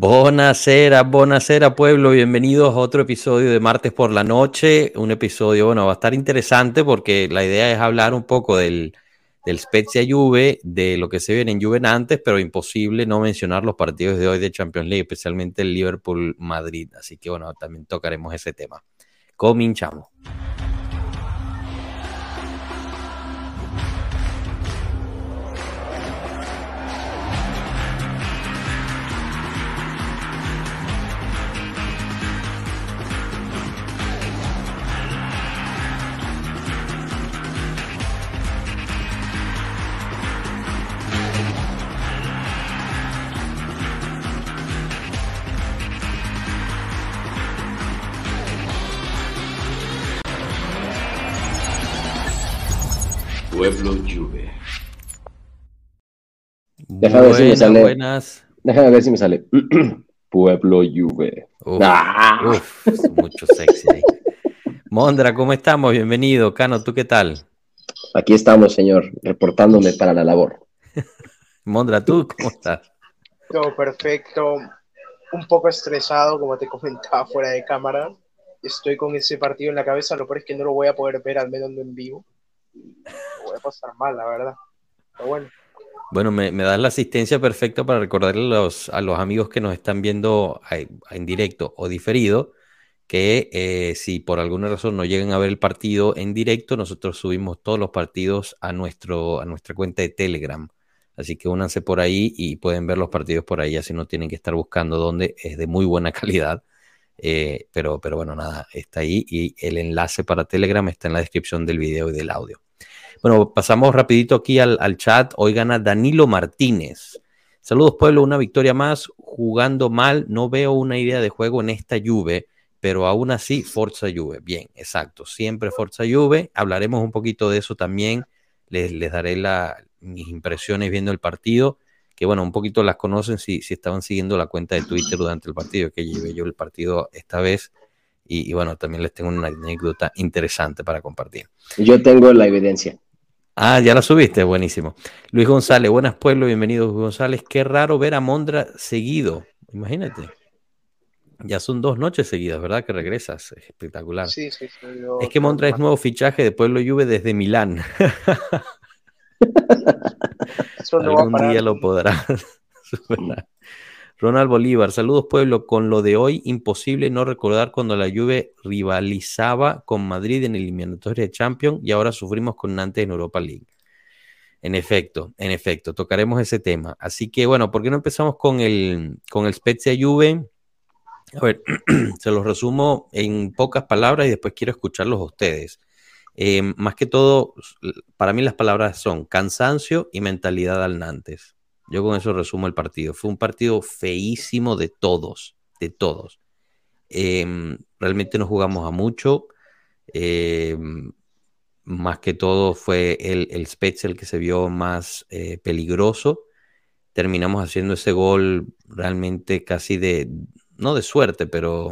Buonasera, buonasera pueblo, bienvenidos a otro episodio de Martes por la Noche, un episodio, bueno, va a estar interesante porque la idea es hablar un poco del, del Spezia Juve, de lo que se viene en Juve antes, pero imposible no mencionar los partidos de hoy de Champions League, especialmente el Liverpool-Madrid, así que bueno, también tocaremos ese tema. Cominchamos. Déjame ver si me Buenas, sale. buenas. Déjame ver si me sale. Pueblo Juve. Uf, Ah. uf, mucho sexy ahí. Mondra, ¿cómo estamos? Bienvenido. Cano, ¿tú qué tal? Aquí estamos, señor, reportándome para la labor. Mondra, ¿tú cómo estás? Todo perfecto. Un poco estresado, como te comentaba fuera de cámara. Estoy con ese partido en la cabeza. Lo peor es que no lo voy a poder ver, al menos no en vivo. Lo voy a pasar mal, la verdad. Pero bueno, Bueno, me, me das la asistencia perfecta para recordarle a los, a los amigos que nos están viendo a- en directo o diferido que eh, si por alguna razón no llegan a ver el partido en directo, nosotros subimos todos los partidos a, nuestro, a nuestra cuenta de Telegram. Así que únanse por ahí y pueden ver los partidos por ahí, así no tienen que estar buscando dónde es de muy buena calidad. Eh, pero, pero bueno, nada, está ahí y el enlace para Telegram está en la descripción del video y del audio. Bueno, pasamos rapidito aquí al, chat. Hoy gana Danilo Martínez. Saludos pueblo, una victoria más. Jugando mal, no veo una idea de juego en esta Juve, pero aún así Forza Juve. Bien, exacto. Siempre Forza Juve. Hablaremos un poquito de eso también. Les, les daré la, mis impresiones viendo el partido, que bueno, un poquito las conocen si, si estaban siguiendo la cuenta de Twitter durante el partido, que llevé yo el partido esta vez. Y, y bueno, también les tengo una anécdota interesante para compartir. Yo tengo la evidencia. Ah, ya la subiste, buenísimo. Luis González, buenas pueblo, bienvenido Luis González. Qué raro ver a Mondra seguido, imagínate. Ya son dos noches seguidas, ¿verdad? Que regresas, es espectacular. sí, sí, sí, yo- Es que Mondra es nuevo fichaje de Pueblo Juve desde Milán. Eso no va a Algún parar. día lo podrá superar. Ronald Bolívar, saludos pueblo. Con lo de hoy, imposible no recordar cuando la Juve rivalizaba con Madrid en eliminatoria de Champions y ahora sufrimos con Nantes en Europa League. En efecto, en efecto, tocaremos ese tema. Así que bueno, ¿por qué no empezamos con el, con el Spezia Juve? A ver, se los resumo en pocas palabras y después quiero escucharlos a ustedes. Eh, más que todo, para mí las palabras son cansancio y mentalidad al Nantes. Yo con eso resumo el partido. Fue un partido feísimo de todos, de todos. Eh, realmente no jugamos a mucho. Eh, más que todo fue el, el el que se vio más eh, peligroso. Terminamos haciendo ese gol realmente casi de, no de suerte, pero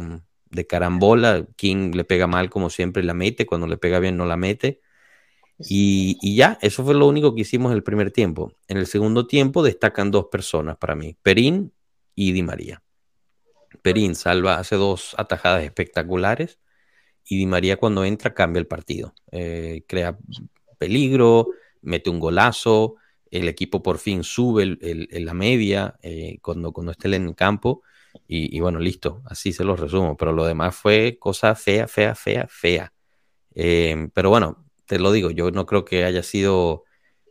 de carambola. King le pega mal como siempre y la mete. Cuando le pega bien no la mete. Y, ya, eso fue lo único que hicimos en el primer tiempo. En el segundo tiempo destacan dos personas para mí, Perín y Di María. Perín salva, hace dos atajadas espectaculares y Di María cuando entra cambia el partido. Eh, crea peligro, mete un golazo, el equipo por fin sube el, la media eh, cuando, cuando esté en el campo y, y, bueno, listo, así se los resumo. Pero lo demás fue cosa fea, fea, fea, fea. Eh, pero bueno, te lo digo, yo no creo que haya sido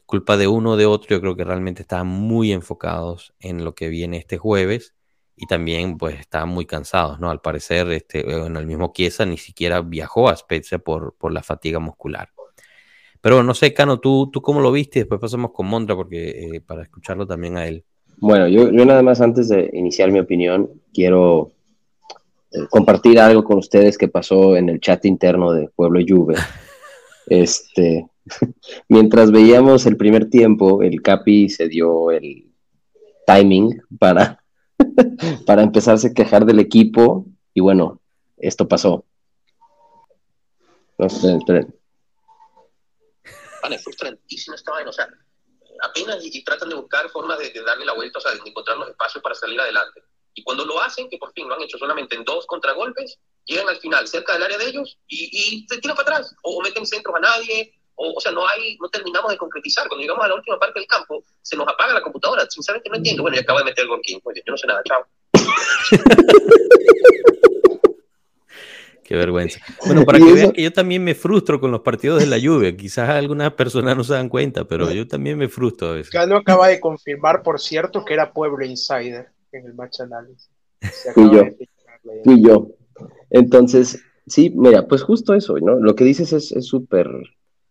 culpa de uno o de otro, yo creo que realmente estaban muy enfocados en lo que viene este jueves y también pues estaban muy cansados, ¿no? Al parecer, este, en el mismo Chiesa ni siquiera viajó a Spezia por, por la fatiga muscular. Pero no sé, Cano, ¿tú, tú cómo lo viste? Después pasamos con Mondra porque, eh, para escucharlo también a él. Bueno, yo, yo nada más antes de iniciar mi opinión, quiero eh, compartir algo con ustedes que pasó en el chat interno de Pueblo Juve. Este, mientras veíamos el primer tiempo, el Capi se dio el timing para, para empezarse a quejar del equipo y bueno, esto pasó. No, esperen, esperen. Vale, frustrantísima esta vaina, o sea, apenas y, y tratan de buscar formas de, de, darle la vuelta, o sea, de encontrar los espacios para salir adelante. Y cuando lo hacen, que por fin lo han hecho solamente en dos contragolpes, llegan al final cerca del área de ellos y, y se tiran para atrás, o, meten centros a nadie, o, o, sea, no hay, no terminamos de concretizar. Cuando llegamos a la última parte del campo, se nos apaga la computadora. Sinceramente no entiendo. Bueno, y acaba de meter el gol King. Oye, yo no sé nada, chao. Qué vergüenza. Bueno, para que vean que yo también me frustro con los partidos de la lluvia. Quizás algunas personas no se dan cuenta, pero yo también me frustro a veces. Cano acaba de confirmar, por cierto, que era Pueblo Insider en el match análisis. Fui yo. Fui yo. Entonces, sí, mira, pues justo eso, ¿no? Lo que dices es súper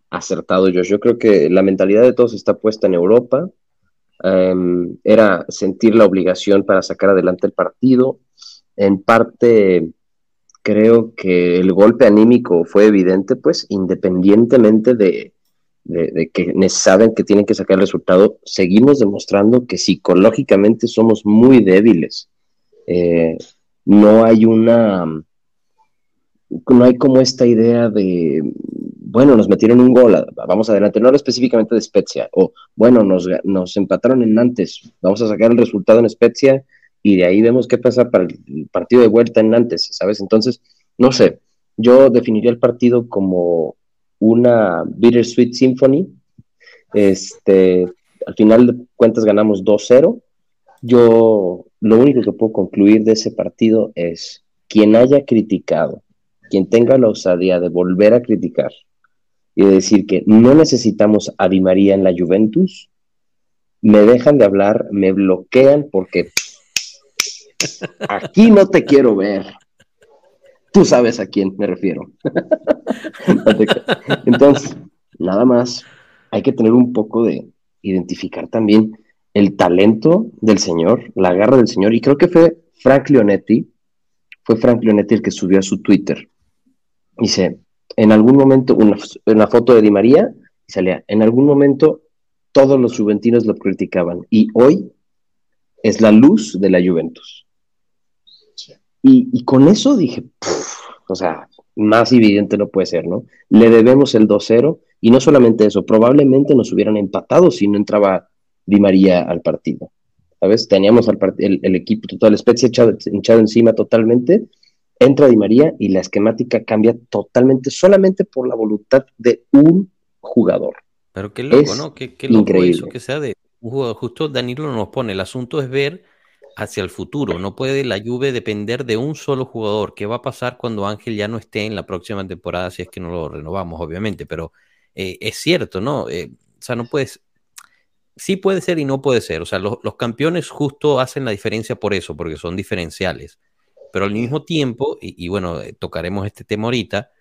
acertado, Josh. Yo creo que la mentalidad de todos está puesta en Europa. Um, era sentir la obligación para sacar adelante el partido. En parte creo que el golpe anímico fue evidente, pues independientemente de, que saben que tienen que sacar el resultado, seguimos demostrando que psicológicamente somos muy débiles. Eh, no hay una, no hay como esta idea de, bueno, nos metieron un gol, vamos adelante, no específicamente de Spezia, o bueno, nos, nos empataron en Nantes, vamos a sacar el resultado en Spezia y de ahí vemos qué pasa para el partido de vuelta en Nantes, ¿sabes? Entonces, no sé, yo definiría el partido como una Bittersweet Symphony. Este, al final de cuentas ganamos 2-0. Yo lo único que puedo concluir de ese partido es quien haya criticado, quien tenga la osadía de volver a criticar y de decir que no necesitamos a Di María en la Juventus, me dejan de hablar, me bloquean porque Aquí no te quiero ver. Tú sabes a quién me refiero. Entonces, nada más, hay que tener un poco de identificar también el talento del señor, la garra del señor, y creo que fue Frank Leonetti, fue Frank Leonetti el que subió a su Twitter. Dice, en algún momento, una, una foto de Di María, y salía, en algún momento todos los juventinos lo criticaban, y hoy es la luz de la Juventus. Y, con eso dije, o sea, más evidente no puede ser, ¿no? Le debemos el 2-0 y no solamente eso, probablemente nos hubieran empatado si no entraba Di María al partido. ¿Sabes? Teníamos el, el, equipo total, especie echado, echado encima totalmente. Entra Di María y la esquemática cambia totalmente solamente por la voluntad de un jugador. Pero qué loco, ¿no? Qué, qué loco increíble. eso que sea de un jugador. Justo Danilo nos pone, el asunto es ver hacia el futuro. No puede la Juve depender de un solo jugador. ¿Qué va a pasar cuando Ángel ya no esté en la próxima temporada si es que no lo renovamos, obviamente? Pero eh, es cierto, ¿no? Eh, o sea, no puedes... Sí puede ser y no puede ser. O sea, los, campeones justo hacen la diferencia por eso, porque son diferenciales. Pero al mismo tiempo, y, bueno, eh, tocaremos este tema ahorita,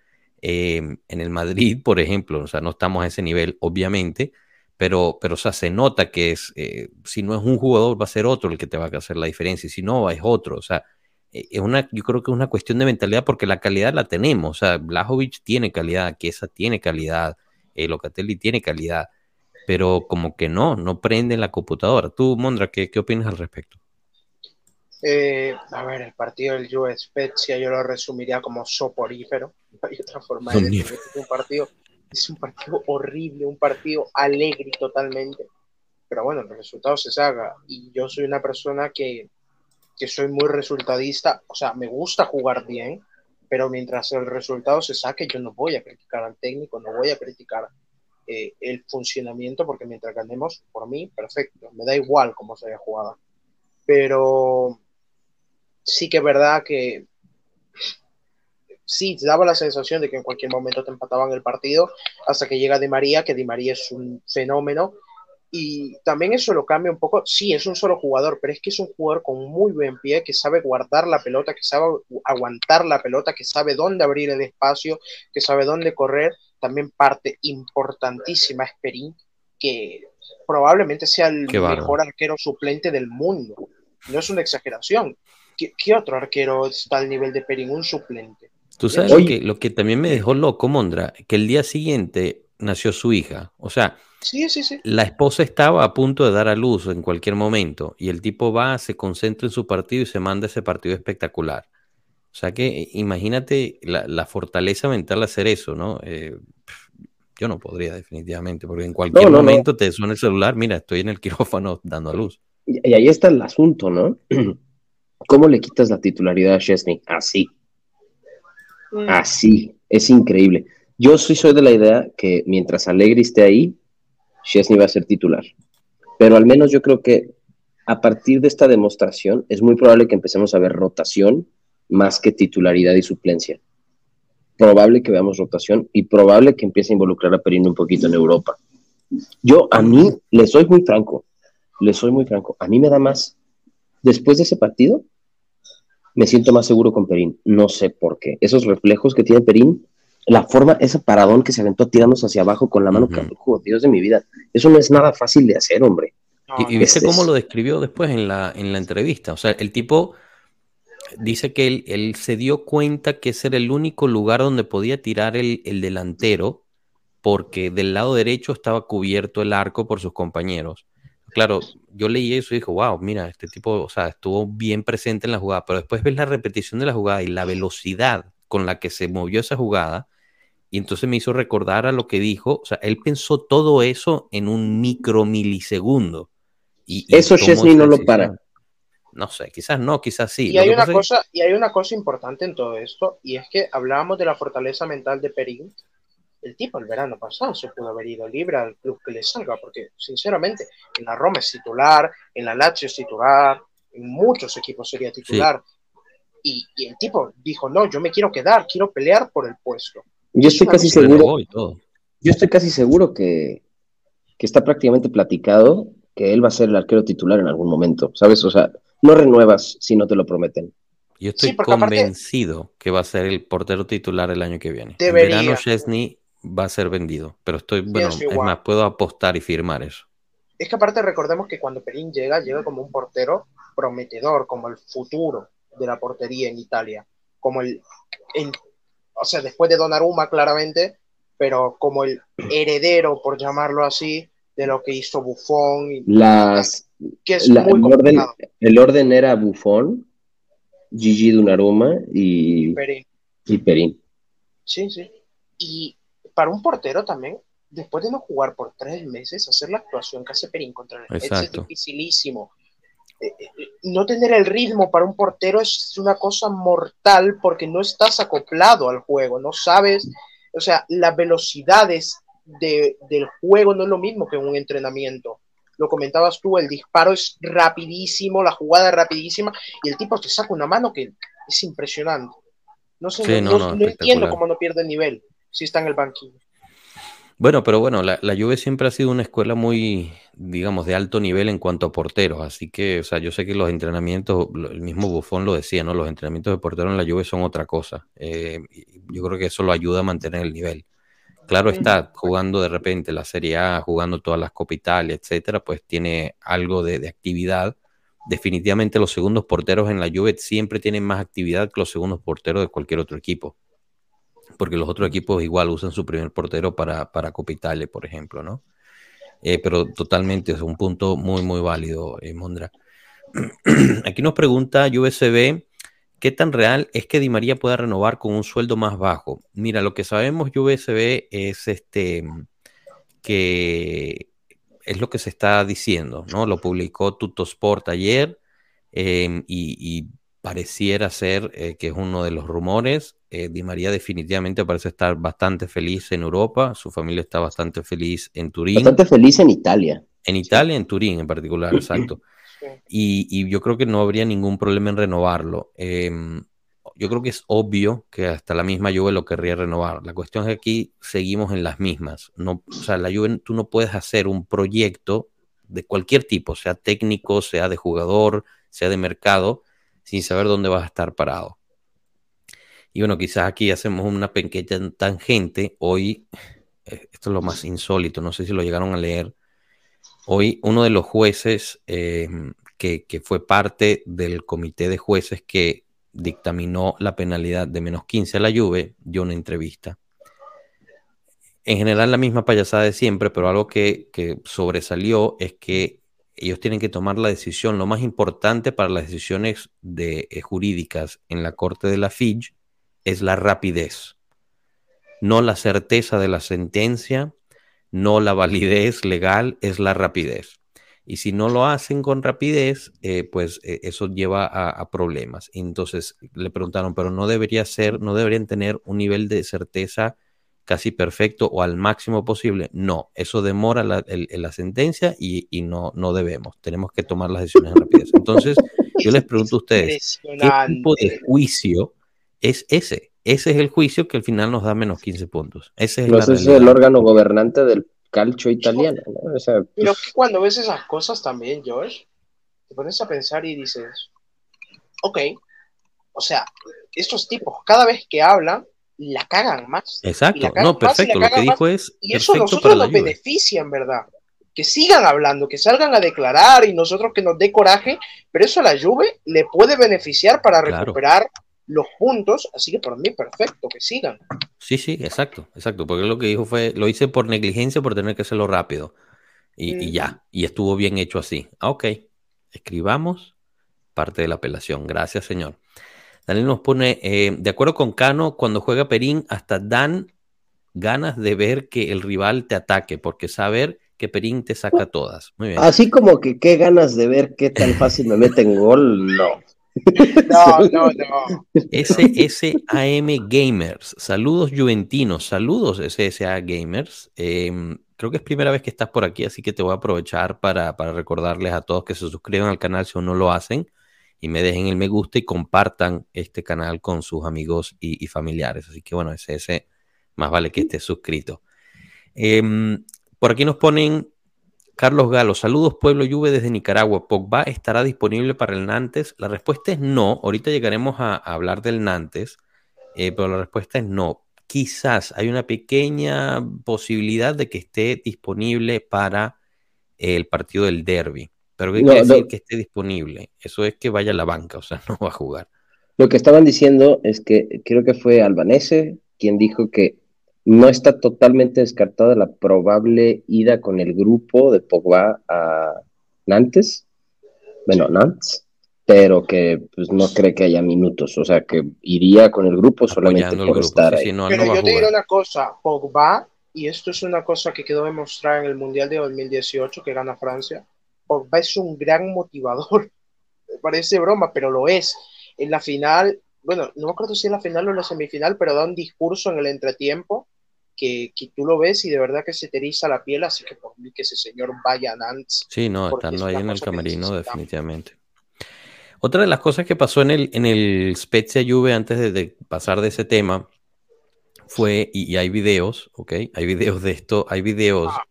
en el Madrid, por ejemplo, o sea, no estamos a ese nivel, obviamente, pero, pero o sea, se nota que es, eh, si no es un jugador, va a ser otro el que te va a hacer la diferencia, y si no, es otro, o sea, eh, es una, yo creo que es una cuestión de mentalidad porque la calidad la tenemos, o sea, Blajovic tiene calidad, Kesa tiene calidad, eh, Locatelli tiene calidad, pero como que no, no prende la computadora. Tú, Mondra, ¿qué, qué opinas al respecto? a ver, el partido del Juve Spezia yo lo resumiría como soporífero. No hay otra forma de decir un partido es un partido horrible, un partido alegre totalmente. Pero bueno, el resultado se saca. Y yo soy una persona que, que soy muy resultadista. O sea, me gusta jugar bien, pero mientras el resultado se saque, yo no voy a criticar al técnico, no voy a criticar eh, el funcionamiento, porque mientras ganemos, por mí, perfecto. Me da igual cómo se haya jugado. Pero sí que es verdad que sí, daba la sensación de que en cualquier momento te empataban el partido hasta que llega Di María, que Di María es un fenómeno. Y también eso lo cambia un poco. Sí, es un solo jugador, pero es que es un jugador con muy buen pie, que sabe guardar la pelota, que sabe aguantar la pelota, que sabe dónde abrir el espacio, que sabe dónde correr. También parte importantísima es Perín, que probablemente sea el mejor arquero suplente del mundo. No es una exageración. ¿Qué, ¿Qué, otro arquero está al nivel de Perín? Un suplente. Tú sabes lo que, lo que también me dejó loco, Mondra, que el día siguiente nació su hija. O sea, sí, sí, sí. la esposa estaba a punto de dar a luz en cualquier momento y el tipo va, se concentra en su partido y se manda ese partido espectacular. O sea que eh, imagínate la, fortaleza mental de hacer eso, ¿no? Eh, yo no podría definitivamente, porque en cualquier momento te suena el celular, mira, estoy en el quirófano dando a luz. Y ahí está el asunto, ¿no? ¿Cómo le quitas la titularidad a Chesney? Así. Mm. Así. Es increíble. Yo sí soy de la idea que mientras Allegri esté ahí, Chesney va a ser titular. Pero al menos yo creo que a partir de esta demostración es muy probable que empecemos a ver rotación más que titularidad y suplencia. Probable que veamos rotación y probable que empiece a involucrar a Perino un poquito en Europa. Yo a mí, le soy muy franco, le soy muy franco, a mí me da más, después de ese partido, me siento más seguro con Perín. No sé por qué. Esos reflejos que tiene Perín, la forma, ese paradón que se aventó tirándose hacia abajo con la mano, Ujú. que Dios de mi vida, eso no es nada fácil de hacer, hombre. No, Y, y viste Este cómo lo describió después en la, en la entrevista. O sea, el tipo dice que él, él se dio cuenta que ese era el único lugar donde podía tirar el, el delantero porque del lado derecho estaba cubierto el arco por sus compañeros. Claro, yo leí eso y dije, wow, mira, este tipo, o sea, estuvo bien presente en la jugada, pero después ves la repetición de la jugada y la velocidad con la que se movió esa jugada, y entonces me hizo recordar a lo que dijo, o sea, él pensó todo eso en un micro milisegundo. Y, y Eso Chesney no lo para. No sé, quizás no, quizás sí. Y hay una es- cosa, y hay una cosa importante en todo esto, y es que hablábamos de la fortaleza mental de Perín. El tipo el verano pasado se pudo haber ido libre al club que le salga, porque sinceramente en la Roma es titular, en la Lazio es titular, en muchos equipos sería titular. Y, y el tipo dijo, no, yo me quiero quedar, quiero pelear por el puesto. Yo estoy casi seguro, yo estoy casi seguro que, que está prácticamente platicado que él va a ser el arquero titular en algún momento, ¿sabes? O sea, no renuevas si no te lo prometen. Yo estoy Sí, porque aparte- convencido que va a ser el portero titular el año que viene. Debería. En verano Chesney va a ser vendido, pero estoy, bueno, es igual. más, puedo apostar y firmar eso. Es que aparte recordemos que cuando Perín llega, llega como un portero prometedor, como el futuro de la portería en Italia, como el, en- o sea, después de Donnarumma claramente, pero como el heredero, por llamarlo así, de lo que hizo Buffon, y- Las, que es la- muy el, orden, complicado. el orden era Buffon, Gigi Donnarumma y, Perín. y Perín. Sí, sí. Y para un portero también, después de no jugar por tres meses, hacer la actuación que hace Perín contra el es dificilísimo. Eh, eh, no tener el ritmo para un portero es una cosa mortal porque no estás acoplado al juego, no sabes, o sea, las velocidades de- del juego no es lo mismo que un entrenamiento. Lo comentabas tú, el disparo es rapidísimo, la jugada es rapidísima y el tipo te saca una mano que es impresionante. No sé, Sí, no, no, no- no, no entiendo cómo no pierde el nivel si está en el banquillo. Bueno, pero bueno, la, la Juve siempre ha sido una escuela muy, digamos, de alto nivel en cuanto a porteros, así que, o sea, yo sé que los entrenamientos, el mismo Buffon lo decía, ¿no? Los entrenamientos de portero en la Juve son otra cosa. Eh, yo creo que eso lo ayuda a mantener el nivel. Claro está, jugando de repente la Serie A, jugando todas las Copa Italia, etcétera, pues tiene algo de, de actividad. Definitivamente los segundos porteros en la Juve siempre tienen más actividad que los segundos porteros de cualquier otro equipo porque los otros equipos igual usan su primer portero para, para Copa Italia, por ejemplo, ¿no? Eh, pero totalmente es un punto muy, muy válido, eh, Mondra. Aquí nos pregunta USB, ¿qué tan real es que Di María pueda renovar con un sueldo más bajo? Mira, lo que sabemos USB es este que es lo que se está diciendo, ¿no? Lo publicó Tutosport ayer eh, y, y pareciera ser eh, que es uno de los rumores. Eh, Di María definitivamente parece estar bastante feliz en Europa, su familia está bastante feliz en Turín, Bastante feliz en Italia. en Italia, en Turín en particular, exacto. Y, yo creo que no habría ningún problema en renovarlo. Eh, yo creo que es obvio que hasta la misma Juve lo querría renovar. La cuestión es que aquí seguimos en las mismas. No, o sea, la Juve, tú no puedes hacer un proyecto de cualquier tipo, sea técnico, sea de jugador, sea de mercado, sin saber dónde vas a estar parado. Y bueno, quizás aquí hacemos una pequeña tangente. Hoy, eh, esto es lo más insólito, no sé si lo llegaron a leer. Hoy uno de los jueces eh, que, fue parte del comité de jueces que dictaminó la penalidad de menos 15 a la Juve dio una entrevista. En general la misma payasada de siempre, pero algo que, que sobresalió es que ellos tienen que tomar la decisión. Lo más importante para las decisiones de, eh, jurídicas en la corte de la FIG es la rapidez, no la certeza de la sentencia, no la validez legal, es la rapidez. Y si no lo hacen con rapidez, eh, pues eh, eso lleva a, a, problemas. Entonces le preguntaron, pero no debería ser, no deberían tener un nivel de certeza casi perfecto o al máximo posible. No, eso demora la, el, la sentencia y, y, no, no debemos. Tenemos que tomar las decisiones en rapidez. Entonces, yo les pregunto a ustedes, ¿qué tipo de juicio es ese? Ese es el juicio que al final nos da menos 15 puntos. Ese es, pues ese es el órgano gobernante del calcio italiano. ¿no? O sea, pues... Pero cuando ves esas cosas también, George, te pones a pensar y dices, ok, o sea, estos tipos cada vez que hablan, la cagan más. Exacto, cagan no, perfecto, lo que dijo más, es... Y eso a nosotros nos beneficia, en verdad. Que sigan hablando, que salgan a declarar y nosotros que nos dé coraje, pero eso a la Juve le puede beneficiar para recuperar claro. Los puntos, así que por mí perfecto, que sigan. Sí, sí, exacto, exacto, porque lo que dijo fue, lo hice por negligencia, por tener que hacerlo rápido. Y, mm. y ya, y estuvo bien hecho así. Ah, ok, escribamos parte de la apelación. Gracias, señor. Daniel nos pone, eh, de acuerdo con Cano, cuando juega Perín, hasta dan ganas de ver que el rival te ataque, porque saber que Perín te saca todas. Muy bien. Así como que qué ganas de ver qué tan fácil me meten gol, no. No, no, no. SSAM Gamers, saludos juventinos, saludos SSA Gamers. Eh, creo que es primera vez que estás por aquí, así que te voy a aprovechar para, para recordarles a todos que se suscriban al canal si aún no lo hacen y me dejen el me gusta y compartan este canal con sus amigos y, y familiares. Así que bueno, ese, ese más vale que esté suscrito. Eh, por aquí nos ponen Carlos Galo, saludos Pueblo Juve desde Nicaragua. ¿Pogba estará disponible para el Nantes? La respuesta es no. Ahorita llegaremos a, a hablar del Nantes, eh, pero la respuesta es no. Quizás hay una pequeña posibilidad de que esté disponible para el partido del derby. Pero ¿qué no, quiere decir no. que esté disponible? Eso es que vaya a la banca, o sea, no va a jugar. Lo que estaban diciendo es que creo que fue Albanese quien dijo que no está totalmente descartada la probable ida con el grupo de Pogba a Nantes, bueno, Nantes, pero que pues, no cree que haya minutos, o sea, que iría con el grupo solamente Apoyando por grupo, estar sí, ahí. sí, no, Pero no yo te diré una cosa, Pogba, y esto es una cosa que quedó demostrada en el Mundial de 2018 que gana Francia, Pogba es un gran motivador. Parece broma, pero lo es. En la final, bueno, no me acuerdo si en la final o en la semifinal, pero da un discurso en el entretiempo que, que tú lo ves y de verdad que se te eriza la piel, así que por mí que ese señor vaya a Nantes. Sí, no, estando es ahí en el camerino, definitivamente. Otra de las cosas que pasó en el, en el Spezia Juve antes de, de pasar de ese tema fue, y, y hay videos, ¿ok? Hay videos de esto, hay videos Ah.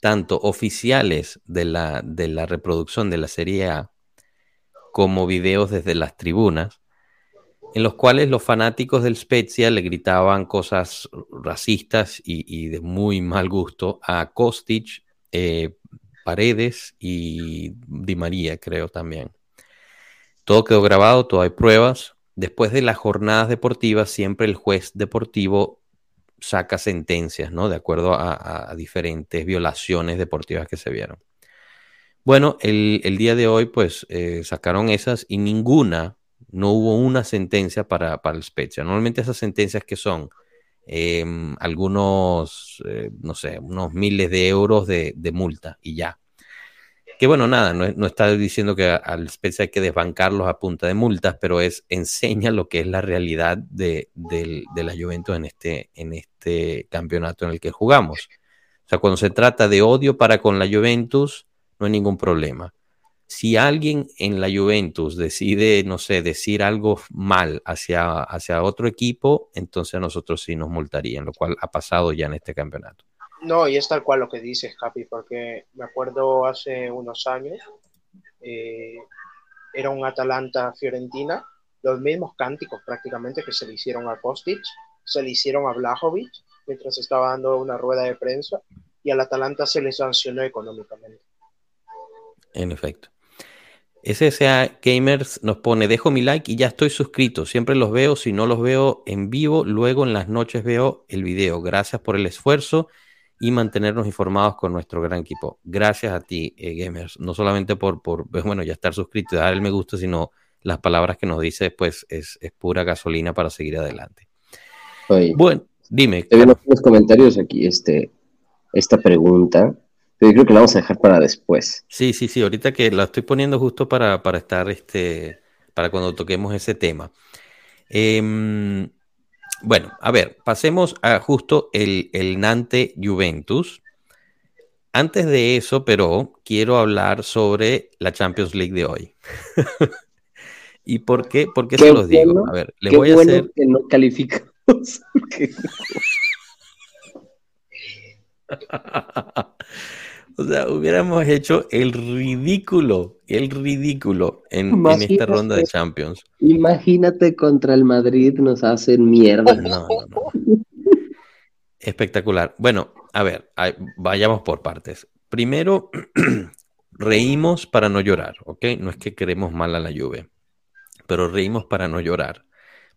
tanto oficiales de la, de la reproducción de la Serie A como videos desde las tribunas, en los cuales los fanáticos del Spezia le gritaban cosas racistas y, de muy mal gusto a Kostic, eh, Paredes y Di María, creo también. Todo quedó grabado, todo hay pruebas. Después de las jornadas deportivas, siempre el juez deportivo saca sentencias, ¿no? De acuerdo a, diferentes violaciones deportivas que se vieron. Bueno, el, el día de hoy, pues, eh, sacaron esas y ninguna, no hubo una sentencia para, para el Spezia. Normalmente esas sentencias que son eh, algunos, eh, no sé, unos miles de euros de, multa y ya. Que bueno, nada, no, no está diciendo que al Spezia hay que desbancarlos a punta de multas, pero es enseña lo que es la realidad de, de la Juventus en este, en este campeonato en el que jugamos. O sea, cuando se trata de odio para con la Juventus, no hay ningún problema. Si alguien en la Juventus decide, no sé, decir algo mal hacia, hacia otro equipo, entonces nosotros sí nos multarían, lo cual ha pasado ya en este campeonato. No, y es tal cual lo que dices, Capi, porque me acuerdo hace unos años, eh, era un Atalanta-Fiorentina, los mismos cánticos prácticamente que se le hicieron a Kostic, se le hicieron a Blajovic mientras estaba dando una rueda de prensa, y al Atalanta se le sancionó económicamente. En efecto. SSA Gamers nos pone, dejo mi like y ya estoy suscrito. Siempre los veo, si no los veo en vivo, luego en las noches veo el video. Gracias por el esfuerzo y mantenernos informados con nuestro gran equipo. Gracias a ti, eh, Gamers. No solamente por, por, bueno, ya estar suscrito y dar el me gusta, sino las palabras que nos dices, pues es, es pura gasolina para seguir adelante. Oye, Bueno, dime. te en los comentarios aquí este, esta pregunta Pero yo creo que la vamos a dejar para después. Sí, sí, sí, ahorita que la estoy poniendo justo para, para estar, este, para cuando toquemos ese tema. Em, bueno, a ver, pasemos a justo el, el Nante Juventus. Antes de eso, pero quiero hablar sobre la Champions League de hoy. ¿Y por qué? ¿Por qué, se los digo? A ver, les voy a hacer. Que no calificamos. o sea, hubiéramos hecho el ridículo, el ridículo en, esta ronda de Champions. Imagínate contra el Madrid nos hacen mierda. No, no, Espectacular. Bueno, a ver, vayamos por partes. Primero, reímos para no llorar, ¿ok? No es que queremos mal a la lluvia, pero reímos para no llorar,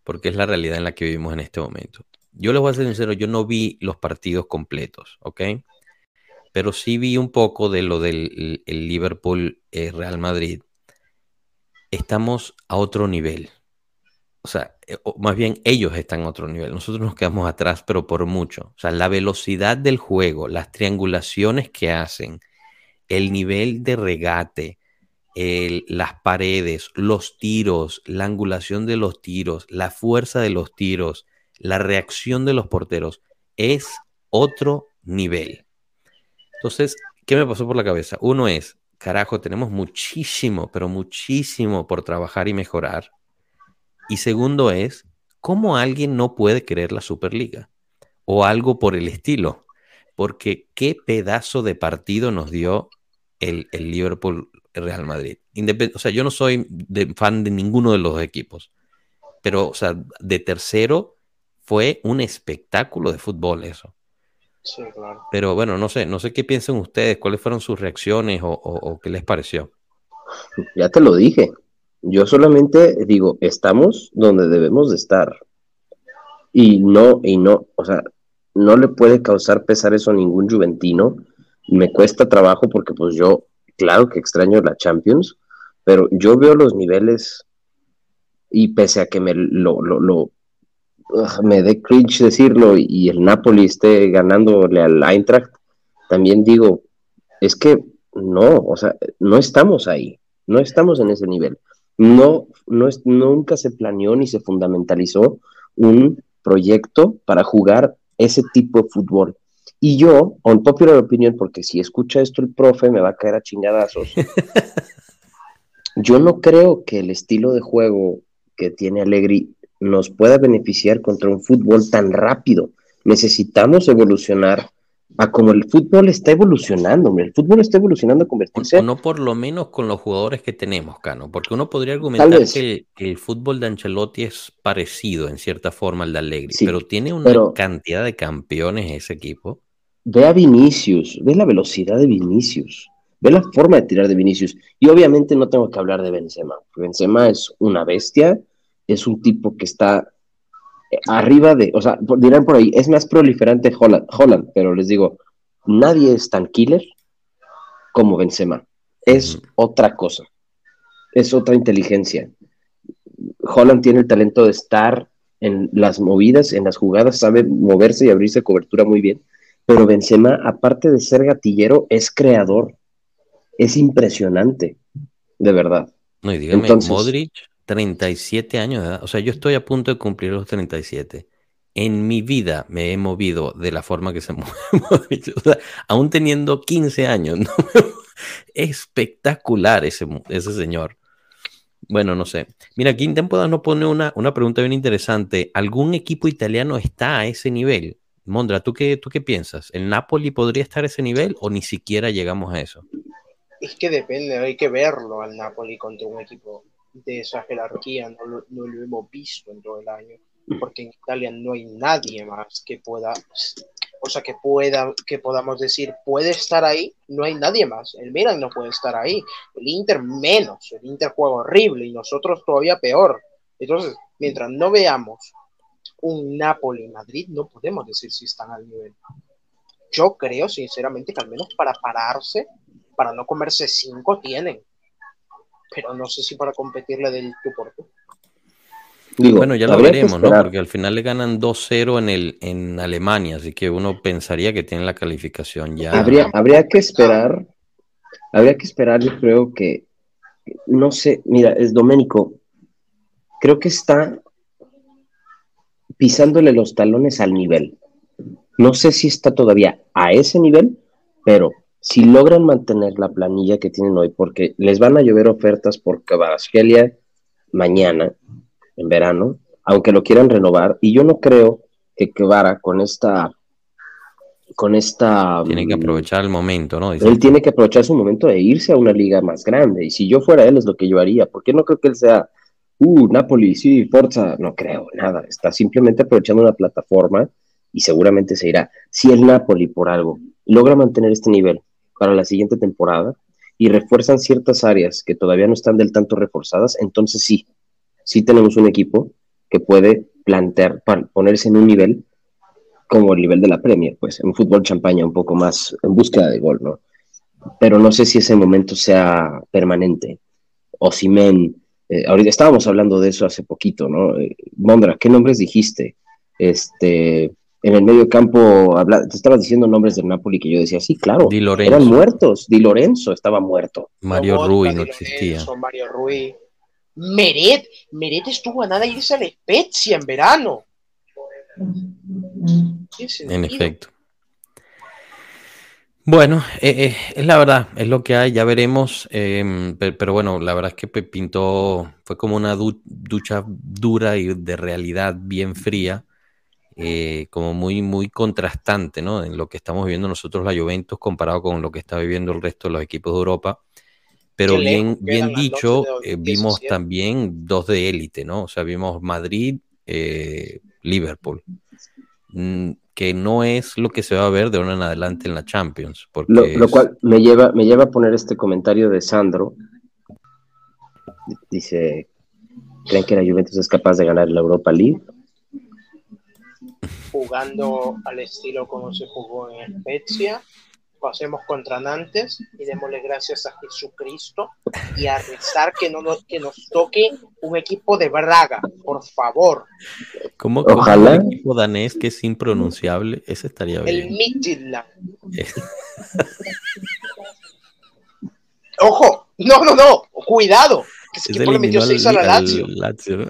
porque es la realidad en la que vivimos en este momento. Yo les voy a ser sincero, yo no vi los partidos completos, ¿ok? Pero sí vi un poco de lo del Liverpool-Real eh, Madrid. Estamos a otro nivel. O sea, eh, más bien ellos están a otro nivel. Nosotros nos quedamos atrás, pero por mucho. O sea, la velocidad del juego, las triangulaciones que hacen, el nivel de regate, las paredes, los tiros, la angulación de los tiros, la fuerza de los tiros, la reacción de los porteros, es otro nivel. Entonces, ¿qué me pasó por la cabeza? Uno es, carajo, tenemos muchísimo, pero muchísimo por trabajar y mejorar. Y segundo es, ¿cómo alguien no puede querer la Superliga? O algo por el estilo. Porque qué pedazo de partido nos dio el, Liverpool Real Madrid. o sea, yo no soy fan de ninguno de los equipos. Pero, o sea, de tercero fue un espectáculo de fútbol eso. Sí, claro. Pero bueno, no sé, no sé qué piensan ustedes, cuáles fueron sus reacciones o qué les pareció. Ya te lo dije, yo solamente digo, estamos donde debemos de estar. Y no, y no, o sea, no le puede causar pesar eso a ningún juventino. Me cuesta trabajo porque pues yo, claro que extraño la Champions, pero yo veo los niveles y pese a que me lo, lo, lo me dé cringe decirlo y el Napoli esté ganándole al Eintracht, también digo, es que no, o sea, no estamos ahí, no estamos en ese nivel no, no es, nunca se planeó ni se fundamentalizó un proyecto para jugar ese tipo de fútbol. Y yo, on popular opinion, porque si escucha esto el profe me va a caer a chingadazos, yo no creo que el estilo de juego que tiene Allegri nos pueda beneficiar contra un fútbol tan rápido. Necesitamos evolucionar a como el fútbol está evolucionando, el fútbol está evolucionando a convertirse. O no por lo menos con los jugadores que tenemos, Cano, porque uno podría argumentar que el, fútbol de Ancelotti es parecido en cierta forma al de Allegri, pero tiene una cantidad de campeones ese equipo. Ve a Vinicius, ve la velocidad de Vinicius, ve la forma de tirar de Vinicius. Y obviamente no tengo que hablar de Benzema. Benzema es una bestia, es un tipo que está arriba de, o sea, dirán por ahí, es más proliferante Holland, pero les digo, nadie es tan killer como Benzema. Es otra cosa. Es otra inteligencia. Holland tiene el talento de estar en las movidas, en las jugadas, sabe moverse y abrirse cobertura muy bien. Pero Benzema, aparte de ser gatillero, es creador. Es impresionante, de verdad. No, y dígame, Modric 37 años de edad. O sea, yo estoy a punto de cumplir los 37. En mi vida me he movido de la forma que se mueve. aún teniendo 15 años. Espectacular ese, ese señor. Bueno, no sé. Mira, aquí Tempodas nos pone una, una pregunta bien interesante. ¿Algún equipo italiano está a ese nivel? Mondra, ¿tú qué, ¿tú qué piensas? ¿El Napoli podría estar a ese nivel o ni siquiera llegamos a eso? Es que depende, hay que verlo al Napoli contra un equipo de esa jerarquía no lo, no lo hemos visto en todo el año, porque en Italia no hay nadie más que pueda, o sea, que pueda, que podamos decir, puede estar ahí, no hay nadie más. El Milan no puede estar ahí, el Inter menos, el Inter juega horrible y nosotros todavía peor. Entonces, mientras no veamos un Napoli-Madrid, no podemos decir si están al nivel. Yo creo, sinceramente, que al menos para pararse, para no comerse cinco, tienen pero no sé si para competirle del tú por tú. Digo, Bueno, ya lo veremos, ¿no? Porque al final le ganan 2-0 en el en Alemania, así que uno pensaría que tienen la calificación ya. Habría, habría que esperar, habría que esperar, yo creo que, no sé, mira, es Doménico, creo que está pisándole los talones al nivel. No sé si está todavía a ese nivel, pero si logran mantener la planilla que tienen hoy, porque les van a llover ofertas por Kvaratskhelia mañana, en verano, aunque lo quieran renovar, y yo no creo que Kvara con esta con esta Tiene que mm, aprovechar el momento, ¿no? Dice, él tiene que aprovechar su momento de irse a una liga más grande. Y si yo fuera él, es lo que yo haría. Porque no creo que él sea, uh, Napoli, sí, Forza. No creo, nada. Está simplemente aprovechando una plataforma y seguramente se irá. Si el Napoli, por algo, logra mantener este nivel para la siguiente temporada y refuerzan ciertas áreas que todavía no están del tanto reforzadas, entonces sí, sí tenemos un equipo que puede plantear, ponerse en un nivel como el nivel de la Premier, pues en fútbol champaña un poco más en búsqueda de gol, ¿no? Pero no sé si ese momento sea permanente. O Simen, eh, ahorita estábamos hablando de eso hace poquito, ¿no? Eh, Mondra, ¿qué nombres dijiste? Este, en el medio campo, habla- te estabas diciendo nombres del Napoli que yo decía, sí, claro, Di Lorenzo. eran muertos. Di Lorenzo estaba muerto. Mario Rui Di no Lorenzo, existía. Mario Rui. Meret, Meret estuvo a nada irse a la Spezia en verano. ¿Qué En efecto. Bueno, eh, eh, es la verdad, es lo que hay, ya veremos. em, pe- pero, bueno, la verdad es que pintó, fue como una du- ducha dura y de realidad bien fría, eh, como muy, muy contrastante, ¿no? En lo que estamos viviendo nosotros, la Juventus, comparado con lo que está viviendo el resto de los equipos de Europa. Pero bien, bien dicho, eh, vimos 2017. también dos de élite, ¿no? O sea, vimos Madrid, eh, Liverpool mm, que no es lo que se va a ver de ahora en adelante en la Champions. Porque Lo, lo es- cual me lleva, me lleva a poner este comentario de Sandro. Dice, ¿creen que la Juventus es capaz de ganar la Europa League? Jugando al estilo como se jugó en Spezia. Pasemos contra Nantes y démosle gracias a Jesucristo y a rezar que, no nos, que nos toque un equipo de Braga, por favor. ¿Cómo, cómo Ojalá. el equipo danés que es impronunciable? Ese estaría El bien. Midtjylland. Ojo, no, no, no, cuidado. Ese Ese equipo le metió eliminó 6 a la Lazio. Lazio, ¿no?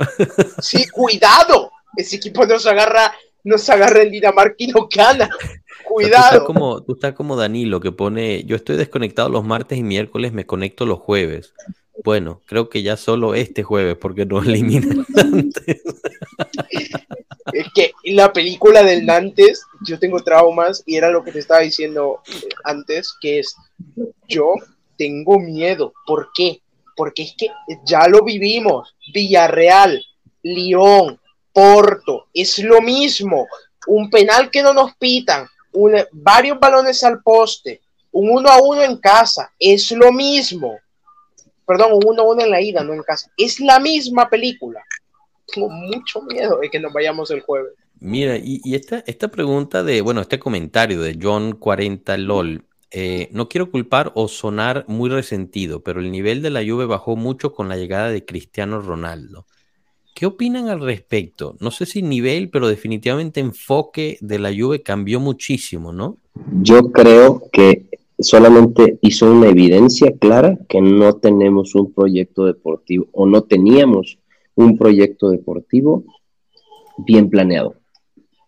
Sí, cuidado. Ese equipo nos agarra, nos agarra en Dinamarca y no gana. O sea, Tú Cuidado. estás, como, tú estás como Danilo que pone, yo estoy desconectado los martes y miércoles, me conecto los jueves. Bueno, creo que ya solo este jueves porque nos eliminan antes. Es que la película del Nantes yo tengo traumas y era lo que te estaba diciendo eh, antes, que es yo tengo miedo. ¿Por qué? Porque es que ya lo vivimos. Villarreal, Lyon, Porto, es lo mismo. Un penal que no nos pitan, un- varios balones al poste, un uno a uno en casa, es lo mismo. Perdón, un uno a uno en la ida, no en casa. Es la misma película tengo mucho miedo de que nos vayamos el jueves. Mira, y, esta, esta pregunta de, bueno, este comentario de John 40 LOL, eh, no quiero culpar o sonar muy resentido, pero el nivel de la Juve bajó mucho con la llegada de Cristiano Ronaldo. ¿Qué opinan al respecto? No sé si nivel, pero definitivamente enfoque de la Juve cambió muchísimo, ¿no? Yo creo que solamente hizo una evidencia clara que no tenemos un proyecto deportivo o no teníamos un proyecto deportivo bien planeado.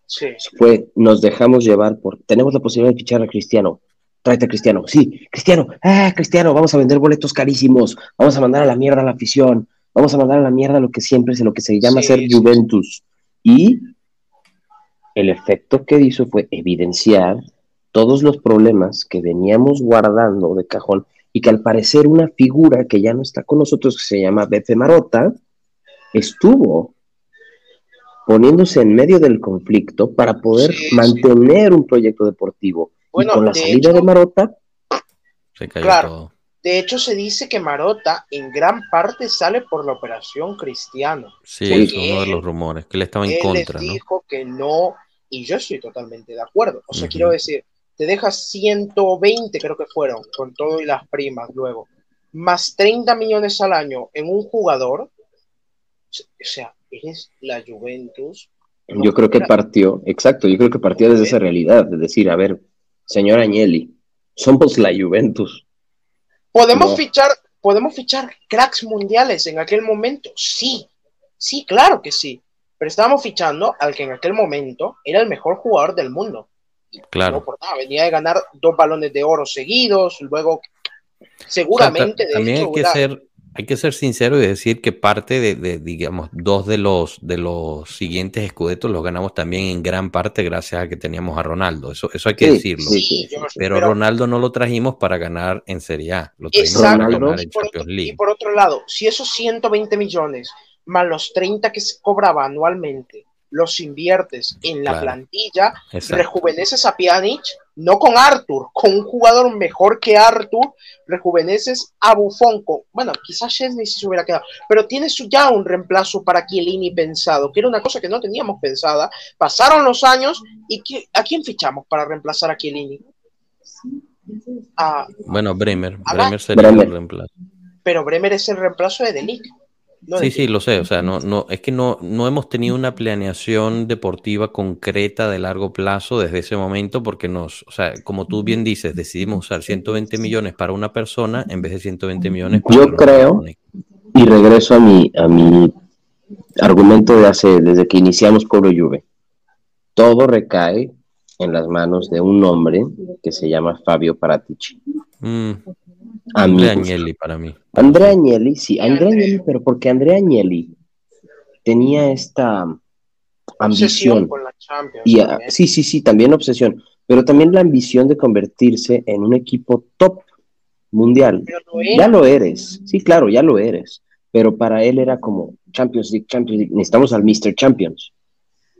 Sí. Fue, nos dejamos llevar por, tenemos la posibilidad de fichar a Cristiano, tráete a Cristiano, sí, Cristiano, ah, Cristiano, vamos a vender boletos carísimos, vamos a mandar a la mierda a la afición, vamos a mandar a la mierda lo que siempre es lo que se llama Sí, ser sí, Juventus. Y el efecto que hizo fue evidenciar todos los problemas que veníamos guardando de cajón y que al parecer una figura que ya no está con nosotros, que se llama Befe Marota, estuvo poniéndose en medio del conflicto para poder Sí, sí. mantener un proyecto deportivo. Bueno, y con la de salida hecho- de Marota, Se cayó Claro. todo. De hecho, se dice que Marota en gran parte sale por la operación Cristiano. Sí, es uno de los rumores, que él estaba en Él contra, les ¿no? dijo que no, y yo estoy totalmente de acuerdo. O sea, quiero decir, te dejas 120, creo que fueron, con todo y las primas luego, más 30 millones al año en un jugador. O sea, eres la Juventus. Yo creo que partió, exacto, yo creo que partió desde esa realidad, de decir, a ver, señor Agnelli, somos la Juventus. ¿Podemos No. fichar, podemos fichar cracks mundiales en aquel momento? Sí, sí, claro que sí. Pero estábamos fichando al que en aquel momento era el mejor jugador del mundo. No Claro. por nada, venía de ganar dos balones de oro seguidos, luego seguramente O sea, de también hecho, hay que ser hay que ser sincero y decir que parte de, de, digamos dos de los de los siguientes escudetos los ganamos también en gran parte gracias a que teníamos a Ronaldo eso eso hay que Sí, decirlo sí, pero, Ronaldo no lo trajimos para ganar en Serie A lo trajimos Exacto. para ganar en Y por, otro, Champions y League por otro lado, si esos 120 millones más los 30 que se cobraba anualmente los inviertes en la Claro. plantilla, Exacto. rejuveneces a Pjanic, no con Arthur, con un jugador mejor que Arthur, rejuveneces a Buffon, con, bueno, quizás Chesney sí se hubiera quedado, pero tienes ya un reemplazo para Chiellini pensado, que era una cosa que no teníamos pensada, pasaron los años y ¿qué- ¿a quién fichamos para reemplazar a Chiellini? A- bueno Bremer Bremer sería Bremer. el reemplazo pero Bremer es el reemplazo de Delic. No Sí, sí, lo sé. O sea, no, no, es que no, no hemos tenido una planeación deportiva concreta de largo plazo desde ese momento, porque nos, o sea, como tú bien dices, decidimos usar 120 millones para una persona en vez de 120 millones para Yo una creo- persona. Y regreso a mi, a mi argumento de hace, desde que iniciamos Pueblo Juve. Todo recae en las manos de un hombre que se llama Fabio Paratici. Mm, Andrea. Agnelli para mí. Andrea Agnelli, sí, Andrea Agnelli, pero porque Andrea Agnelli tenía esta ambición. con la Champions. Y, ah, sí, sí, sí, también obsesión, pero también la ambición de convertirse en un equipo top mundial. Ya lo eres, sí, claro, ya lo eres, pero para él era como Champions League, Champions League, necesitamos al Mr. Champions.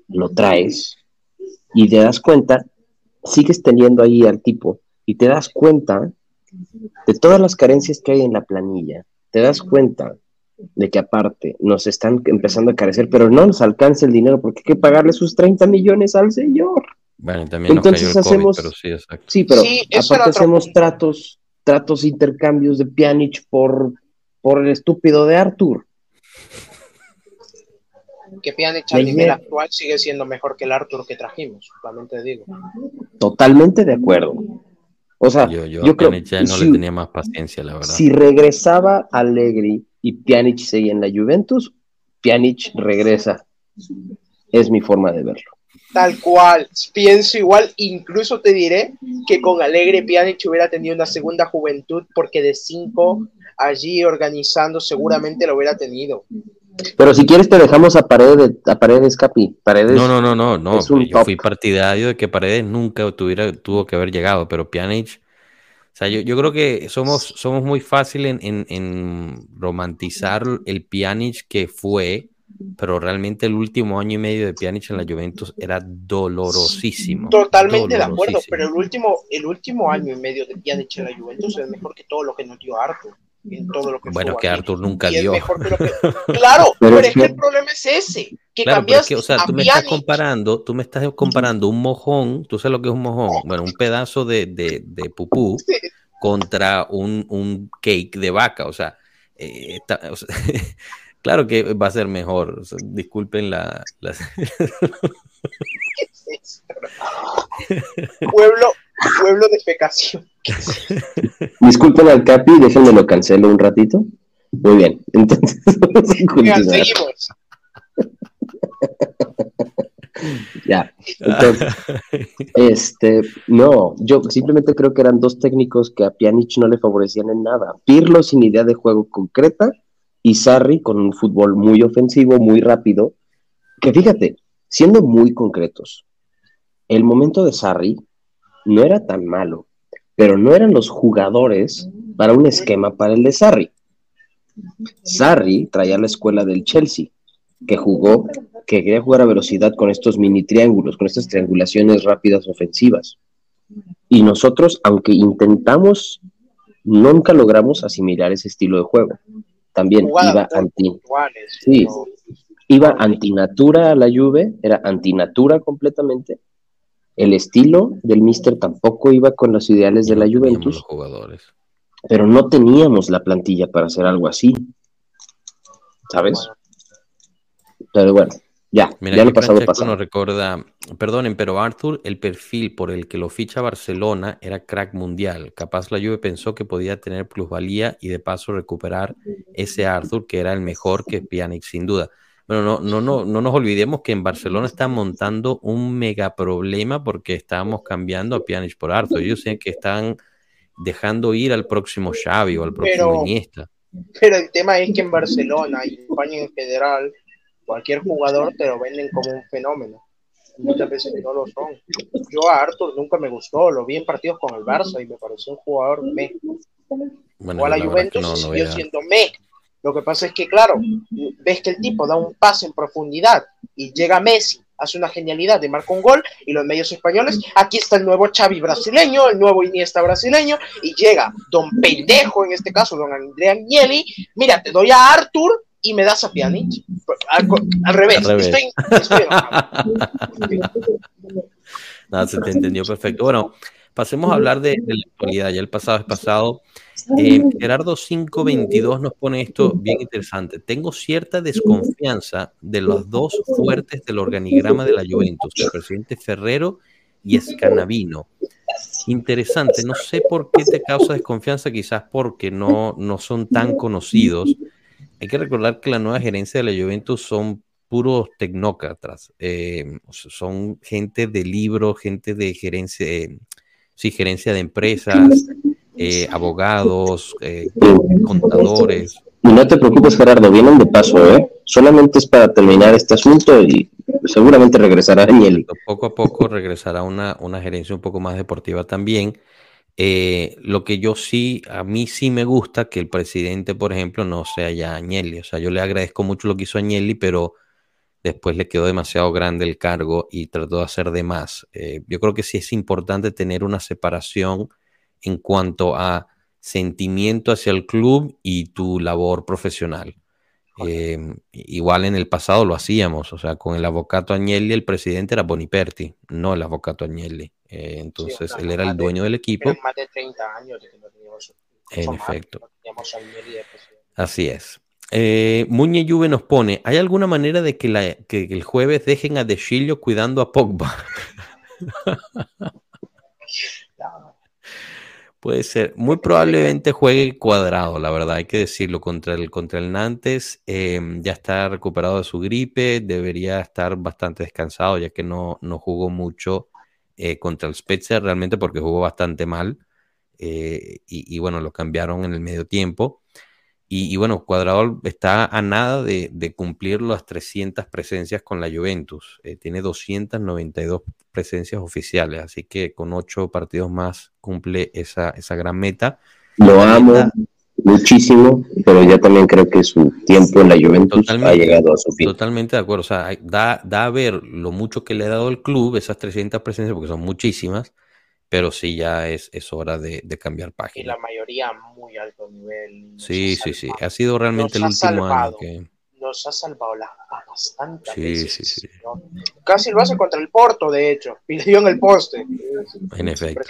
Lo traes y te das cuenta, sigues teniendo ahí al tipo y te das cuenta de todas las carencias que hay en la planilla, te das cuenta de que aparte nos están empezando a carecer, pero no nos alcanza el dinero porque hay que pagarle sus 30 millones al señor. Bueno, también Entonces nos cayó el COVID, hacemos- pero sí, exacto. Sí, pero Sí, aparte otro hacemos punto. tratos, tratos, intercambios de Pjanic por, por el estúpido de Arthur. Que Pjanic al nivel actual sigue siendo mejor que el Arthur que trajimos, también te digo. Totalmente de acuerdo. O sea, Yo, yo, yo, a creo ya no si, le tenía más paciencia, la verdad. si regresaba Allegri y Pjanic seguía en la Juventus, Pjanic regresa. Es mi forma de verlo. Tal cual, pienso igual, incluso te diré que con Alegre Pjanic hubiera tenido una segunda juventud porque de cinco allí organizando seguramente lo hubiera tenido. Pero si quieres te dejamos a Paredes, a Paredes Capi. Paredes, No, no, no, no, no. Yo top. fui partidario de que Paredes nunca tuviera, tuvo que haber llegado, pero Pjanic, o sea, yo, yo creo que somos, somos muy fácil en, en- en romantizar el Pjanic que fue, pero realmente el último año y medio de Pjanic en la Juventus era dolorosísimo. Totalmente de acuerdo, dolorosísimo. pero el último, el último año y medio de Pjanic en la Juventus es mejor que todo lo que nos dio Arthur. En todo lo que Bueno, que. Arthur nunca es dio. que Claro, Pero pero, es es que el problema es ese, que Claro, pero es que, o sea, a tú me estás comparando, tú me estás comparando un mojón, tú sabes lo que es un mojón, bueno, un pedazo de, de, de pupú Sí. contra un, un cake de vaca, o sea, eh, está- o sea, claro que va a ser mejor, o sea, disculpen la, la- pueblo, pueblo de fecación. Disculpen al Capi, déjenme lo cancelo un ratito. Muy bien, entonces vamos a seguimos. Ya. Entonces, este, no, yo simplemente creo que eran dos técnicos que a Pjanic no le favorecían en nada. Pirlo sin idea de juego concreta y Sarri con un fútbol muy ofensivo, muy rápido. Que fíjate, siendo muy concretos, el momento de Sarri no era tan malo, pero no eran los jugadores para un esquema para el de Sarri. Sarri traía la escuela del Chelsea, que jugó, que quería jugar a velocidad con estos mini triángulos, con estas triangulaciones rápidas ofensivas. Y nosotros, aunque intentamos, nunca logramos asimilar ese estilo de juego. También Jugada iba anti, puntuales, Sí. pero- iba antinatura a la Juve, era antinatura completamente. El estilo del Mister tampoco iba con los ideales de la Juventus, los jugadores. pero no teníamos la plantilla para hacer algo así. ¿Sabes? Pero bueno, ya, Mira, ya lo pasado. nos recuerda, perdonen, pero Arthur, el perfil por el que lo ficha Barcelona era crack mundial. Capaz la Juve pensó que podía tener plusvalía y de paso recuperar ese Arthur que era el mejor que Pjanic sin duda. Bueno, no, no, no, no nos olvidemos que en Barcelona están montando un mega problema porque estábamos cambiando a Pjanic por Arthur. Ellos sé que están dejando ir al próximo Xavi o al próximo Pero- Iniesta. Pero el tema es que en Barcelona y en España en general, cualquier jugador te lo venden como un fenómeno. Muchas veces no lo son. Yo a Arthur nunca me gustó, lo vi en partidos con el Barça y me pareció un jugador me. Bueno, O a la Juventus no, no siguió a- siendo me. Lo que pasa es que, claro, ves que el tipo da un pase en profundidad y llega Messi, hace una genialidad de marca un gol y los medios españoles, aquí está el nuevo Xavi brasileño, el nuevo Iniesta brasileño y llega Don Pendejo, en este caso Don Andrea Agnelli, mira, te doy a Arthur y me das a Pjanic. Al, al revés, Al revés. Estoy, estoy. Nada, se te entendió perfecto. Bueno, pasemos a hablar de, de la actualidad. Ya el pasado es pasado. Eh, Gerardo 522 nos pone esto bien interesante. Tengo cierta desconfianza de los dos fuertes del organigrama de la Juventus, el presidente Ferrero y Escanavino. Interesante, no sé por qué te causa desconfianza, quizás porque no, no son tan conocidos. Hay que recordar que la nueva gerencia de la Juventus son puros tecnócratas, eh, sea, son gente de libros, gente de gerencia, eh, sí, gerencia de empresas, eh, abogados, eh, contadores. Y no te preocupes, Gerardo, vienen de paso, ¿eh? Solamente es para terminar este asunto y seguramente regresará Daniel. Poco a poco regresará una, una gerencia un poco más deportiva también. Eh, lo que yo sí, a mí sí me gusta que el presidente, por ejemplo, no sea ya Agnelli. O sea, yo le agradezco mucho lo que hizo Agnelli, pero después le quedó demasiado grande el cargo y trató de hacer de más. Eh, yo creo que sí es importante tener una separación en cuanto a sentimiento hacia el club y tu labor profesional. Eh, igual en el pasado lo hacíamos, o sea, con el avocato Agnelli el presidente era Boniperti, no el avocato Agnelli. Eh, entonces Sí, él era el de- dueño del equipo. Más de 30 años de que no teníamos En más, efecto. no teníamos Agnelli. Así es. Eh, Muñe Juve nos pone, ¿hay alguna manera de que, la- que el jueves dejen a De Chilio cuidando a Pogba? Puede ser. Muy probablemente juegue cuadrado, la verdad, hay que decirlo, contra el, contra el Nantes. eh, ya está recuperado de su gripe, debería estar bastante descansado, ya que no, no jugó mucho eh, contra el Spezia, realmente porque jugó bastante mal. eh, y, y bueno, lo cambiaron en el medio tiempo. Y, y bueno, Cuadrado está a nada de, de cumplir las 300 presencias con la Juventus. Eh, tiene 292 presencias oficiales, así que con ocho partidos más cumple esa, esa gran meta. Lo amo meta- muchísimo, pero ya también creo que su tiempo en la Juventus ha llegado a su fin. Totalmente de acuerdo. O sea, da, da a ver lo mucho que le ha dado el club, esas 300 presencias, porque son muchísimas, pero sí ya es, es hora de, de cambiar Y página. la mayoría a muy alto nivel. Sí, sí, sí. Ha sido realmente el último año que... Nos ha salvado la, a bastantes Sí, veces, sí, sí. ¿no? Casi lo hace contra el Porto, de hecho. Dio en el poste. En efecto.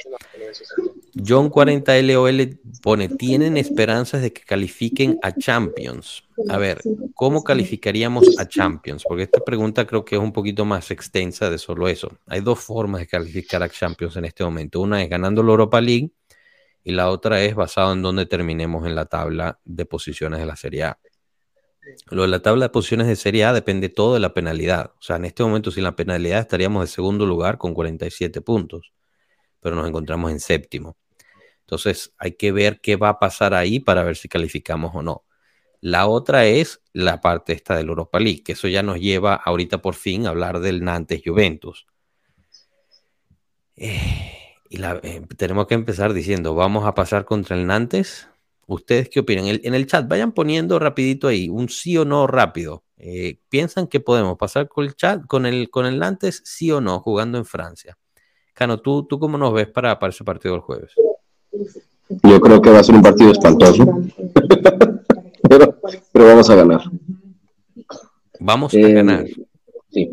John 40LOL pone, ¿tienen esperanzas de que califiquen a Champions? A ver, ¿cómo calificaríamos a Champions? Porque esta pregunta creo que es un poquito más extensa de solo eso. Hay dos formas de calificar a Champions en este momento. Una es ganando la Europa League y la otra es basado en donde terminemos en la tabla de posiciones de la Serie A. Lo de la tabla de posiciones de Serie A depende todo de la penalidad. O sea, en este momento sin la penalidad estaríamos de segundo lugar con 47 puntos, pero nos encontramos en séptimo. Entonces hay que ver qué va a pasar ahí para ver si calificamos o no. La otra es la parte esta del Europa League, que eso ya nos lleva ahorita por fin a hablar del Nantes Juventus. Eh, y la- eh, tenemos que empezar diciendo, vamos a pasar contra el Nantes. ¿Ustedes qué opinan? El- en el chat vayan poniendo rapidito ahí, un sí o no rápido. Eh, ¿Piensan que podemos pasar con el chat, con el, con el Nantes, sí o no, jugando en Francia? Cano, ¿tú, tú cómo nos ves para, para ese partido del jueves? Yo creo que va a ser un partido espantoso, pero, pero vamos a ganar. Vamos a Eh, ganar Sí.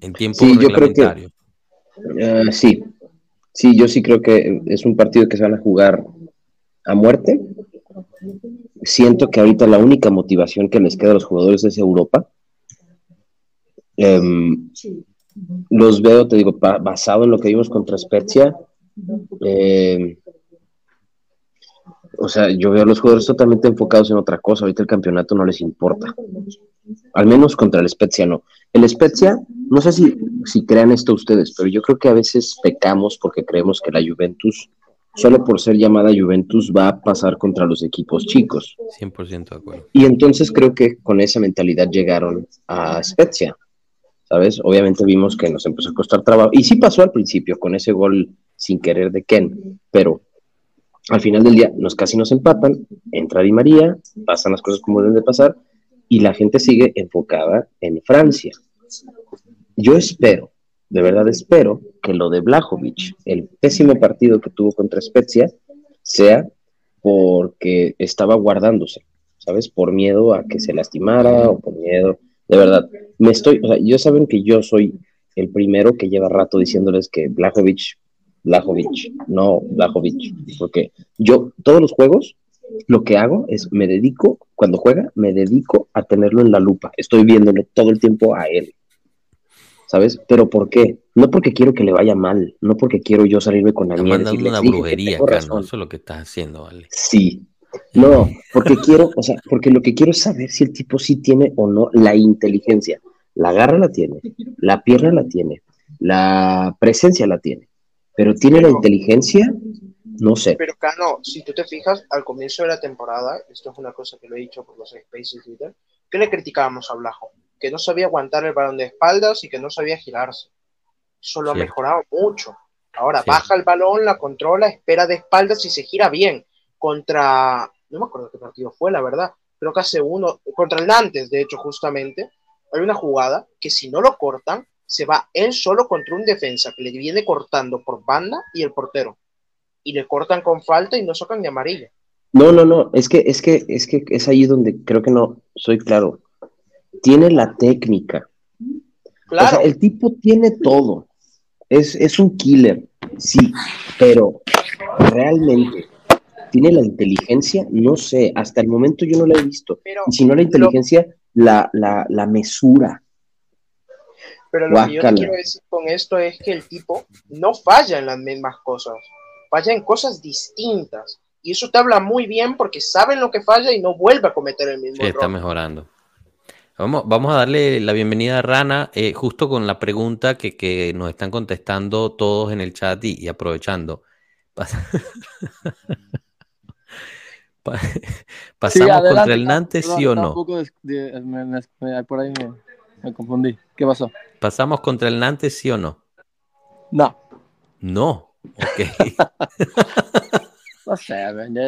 en tiempo sí, yo creo que-. Ah, sí, sí, yo sí creo que es un partido que se van a jugar a muerte. Siento que ahorita la única motivación que les queda a los jugadores es Europa. em, los veo, te digo, ba- basado en lo que vimos contra Spezia. em, o sea, yo veo a los jugadores totalmente enfocados en otra cosa. Ahorita el campeonato no les importa. Al menos contra el Spezia no. El Spezia, no sé si, si crean esto ustedes, pero yo creo que a veces pecamos porque creemos que la Juventus, solo por ser llamada Juventus, va a pasar contra los equipos chicos. 100% de acuerdo. Y entonces creo que con esa mentalidad llegaron a Spezia, ¿sabes? Obviamente vimos que nos empezó a costar trabajo. Y sí pasó al principio con ese gol sin querer de Ken, pero al final del día nos casi nos empatan, entra Di María, pasan las cosas como deben de pasar y la gente sigue enfocada en Francia. Yo espero, de verdad espero, que lo de Blajovic, el pésimo partido que tuvo contra Spezia, sea porque estaba guardándose, ¿sabes? Por miedo a que se lastimara o por miedo, de verdad. Me estoy, o sea, yo saben que yo soy el primero que lleva rato diciéndoles que Blajovic, Blajovic, no Blajovic, porque yo todos los juegos lo que hago es me dedico, cuando juega, me dedico a tenerlo en la lupa. Estoy viéndolo todo el tiempo a él. ¿Sabes? Pero ¿por qué? No porque quiero que le vaya mal, no porque quiero yo salirme con la mía decirle, una "Sí, que brujería acá, razón". ¿no? Eso es lo que estás haciendo, ¿vale? Sí. No, porque quiero, o sea, porque lo que quiero es saber si el tipo sí tiene o no la inteligencia. La garra la tiene, la pierna la tiene, la presencia la tiene, pero tiene la inteligencia, no sé. Pero Cano, si tú te fijas, al comienzo de la temporada, esto es una cosa que lo he dicho por los spaces y Twitter, ¿qué le criticábamos a Blajo? Que no sabía aguantar el balón de espaldas y que no sabía girarse. Eso lo ha mejorado mucho. Ahora baja el balón, la controla, espera de espaldas y se gira bien. Contra, no me acuerdo qué partido fue, la verdad. Creo que hace uno, contra el Nantes, de hecho, justamente, hay una jugada que si no lo cortan, se va él solo contra un defensa que le viene cortando por banda y el portero y le cortan con falta y no sacan de amarilla. No, no, no, es que, es que, es que es ahí donde creo que no soy claro. Tiene la técnica. Claro, O sea, el tipo tiene todo. Es, es un killer, sí, pero realmente tiene la inteligencia, no sé, hasta el momento yo no la he visto. pero, Y si no la inteligencia, la, la, la mesura. pero lo que yo quiero decir con esto es que el tipo no falla en las mismas cosas, falla en cosas distintas. Y eso te habla muy bien porque saben lo que falla y no vuelve a cometer el mismo Sí, está error. mejorando. Vamos, vamos a darle la bienvenida a Rana, eh, justo con la pregunta que, que nos están contestando todos en el chat y, y aprovechando. Pas- Pa- ¿Pasamos adelante, contra el Nantes, sí o no? un poco des- de- me- me- me- por ahí me, confundí. ¿Qué pasó? ¿Pasamos contra el Nantes, sí o no? No, No. Ok. no sé,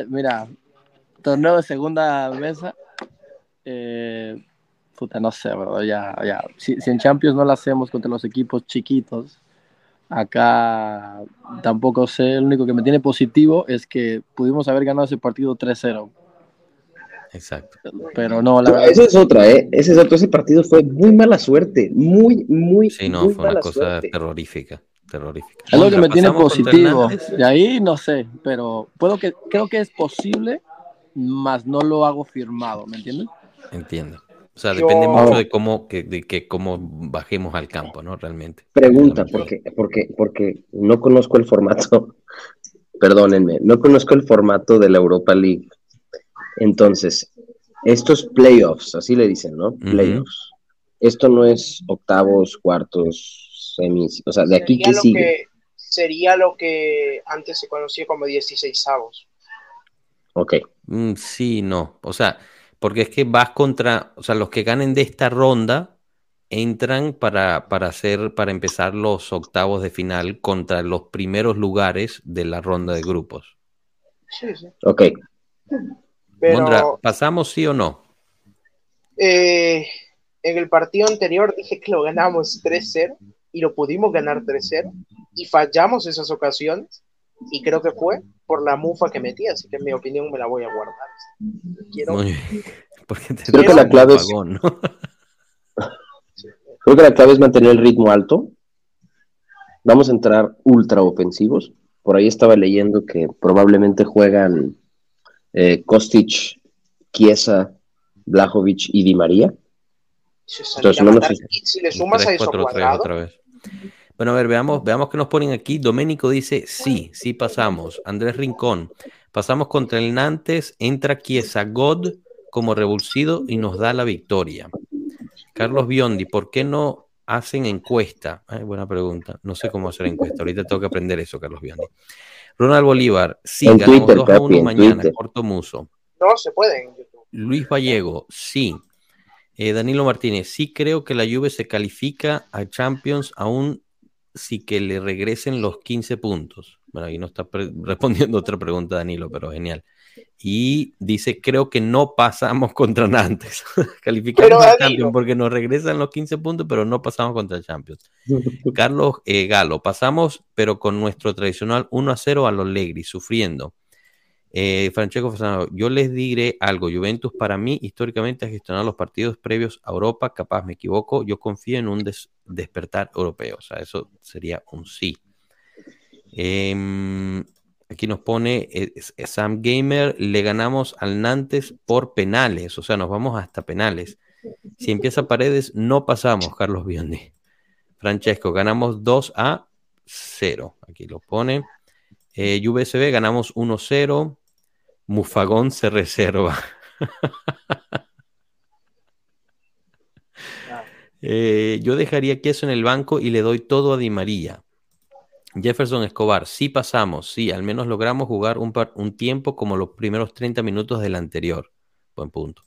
mira, torneo de segunda mesa, eh, puta, no sé, bro, ya, ya, si, si en Champions no lo hacemos contra los equipos chiquitos, acá tampoco sé, el único que me tiene positivo es que pudimos haber ganado ese partido 3-0, Exacto. pero no, la verdad, Esa es otra, ¿eh? Ese es otro. Ese partido fue muy mala suerte. Muy, muy, Sí, no, muy fue una mala cosa suerte. terrorífica. Terrorífica. es lo que me tiene ¿Pasamos contra el positivo, y ahí no sé, pero puedo que, creo que es posible, más no lo hago firmado, ¿me entiendes? Entiendo. O sea, Yo- depende mucho de cómo, que, de que cómo bajemos al campo, ¿no? Realmente. Pregunta, porque, porque, porque no conozco el formato, perdónenme, no conozco el formato de la Europa League. Entonces, estos playoffs, así le dicen, ¿no? Playoffs. Esto no es octavos, cuartos, semis, o sea, de aquí sería lo sigue. que sería lo que antes se conocía como 16 avos. Ok, Mm, sí, no. O sea, porque es que vas contra, o sea, los que ganen de esta ronda entran para, para hacer, para empezar los octavos de final contra los primeros lugares de la ronda de grupos. Sí, sí. ok. Pero Mondra, ¿pasamos sí o no? eh, en el partido anterior dije que lo ganamos 3-0 y lo pudimos ganar 3-0 y fallamos esas ocasiones y creo que fue por la mufa que metí, así que en mi opinión me la voy a guardar. Quiero, Muy bien. Porque te Creo que la clave es- apagón, ¿no? Creo que la clave es mantener el ritmo alto. Vamos a entrar ultra ofensivos. Por ahí estaba leyendo que probablemente juegan eh, Kostic, Chiesa, Blajovic y Di María. Entonces, no nos- Y si le sumas a eso 3-4-3 cuadrado, otra vez. Bueno, a ver, veamos, veamos qué nos ponen aquí. Doménico dice, sí, sí pasamos. Andrés Rincón, pasamos contra el Nantes, entra Chiesa God como revulsido y nos da la victoria. Carlos Biondi, ¿por qué no hacen encuesta? Ay, buena pregunta. No sé cómo hacer encuesta. Ahorita tengo que aprender eso, Carlos Biondi. Ronald Bolívar, sí, En ganamos Twitter, 2 a 1 papi, en mañana, Twitter. corto muso. no se puede en YouTube. Luis Gallego, sí. Eh, Danilo Martínez, sí creo que la Juve se califica a Champions aún si que le regresen los 15 puntos. Bueno, ahí no está respondiendo otra pregunta Danilo, pero genial. Y dice, creo que no pasamos contra Nantes. Calificamos a. Champions porque nos regresan los 15 puntos, pero no pasamos contra Champions. Carlos eh, Galo, pasamos, pero con nuestro tradicional 1 a 0 a los Legri, sufriendo. Eh, Francesco Fasano, yo les diré algo. Juventus para mí históricamente ha gestionado los partidos previos a Europa. Capaz me equivoco. Yo confío en un des- despertar europeo. O sea, eso sería un sí. Em, aquí nos pone eh, Sam Gamer. Le ganamos al Nantes por penales. O sea, nos vamos hasta penales. Si empieza Paredes, no pasamos, Carlos Biondi. Francesco, ganamos 2 a 0. Aquí lo pone. Eh, UVSB ganamos 1-0. Mufagón se reserva. Eh, yo dejaría queso en el banco y le doy todo a Di María. Jefferson Escobar, sí pasamos, sí, al menos logramos jugar un, par- un tiempo como los primeros 30 minutos del anterior. Buen punto.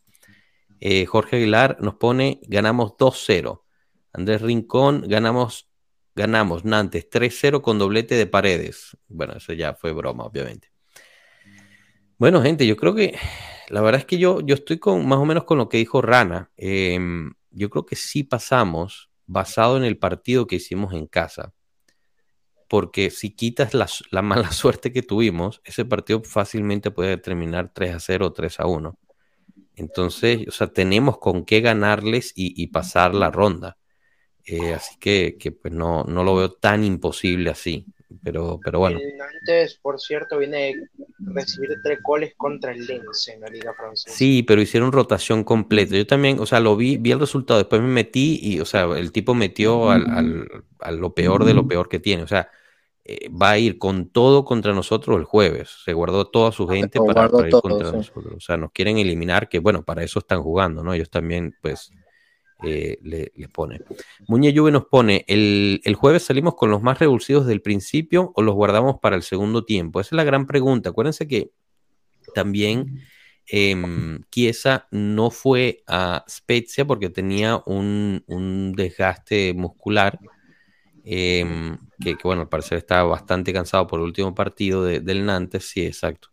Eh, Jorge Aguilar nos pone, ganamos 2-0. Andrés Rincón, ganamos, ganamos Nantes 3-0 con doblete de paredes. Bueno, eso ya fue broma, obviamente. Bueno, gente, yo creo que la verdad es que yo, yo estoy con más o menos con lo que dijo Rana. Em, yo creo que sí pasamos basado en el partido que hicimos en casa. Porque si quitas la, la mala suerte que tuvimos, ese partido fácilmente puede terminar 3 a 0 o 3 a 1. Entonces, o sea, tenemos con qué ganarles y, y pasar la ronda. Eh, así que, que, pues no, no lo veo tan imposible así. Pero, pero bueno. El Nantes, por cierto, viene de recibir tres goles contra el Lens en la Liga Francesa. Sí, pero hicieron rotación completa. Yo también, o sea, lo vi, vi el resultado, después me metí y, o sea, el tipo metió al, al- a lo peor de lo peor que tiene. O sea, eh, va a ir con todo contra nosotros el jueves. Se guardó toda su gente para, ir todo, contra sí. nosotros. O sea, nos quieren eliminar, que bueno, para eso están jugando, ¿no? Ellos también, pues, eh, le, ponen. Muñe Juve nos pone, el, el jueves salimos con los más revulsivos del principio o los guardamos para el segundo tiempo. Esa es la gran pregunta. Acuérdense que también Chiesa no fue a Spezia porque tenía un, un desgaste muscular. em, que, bueno, al parecer estaba bastante cansado por el último partido de- del Nantes, sí, exacto.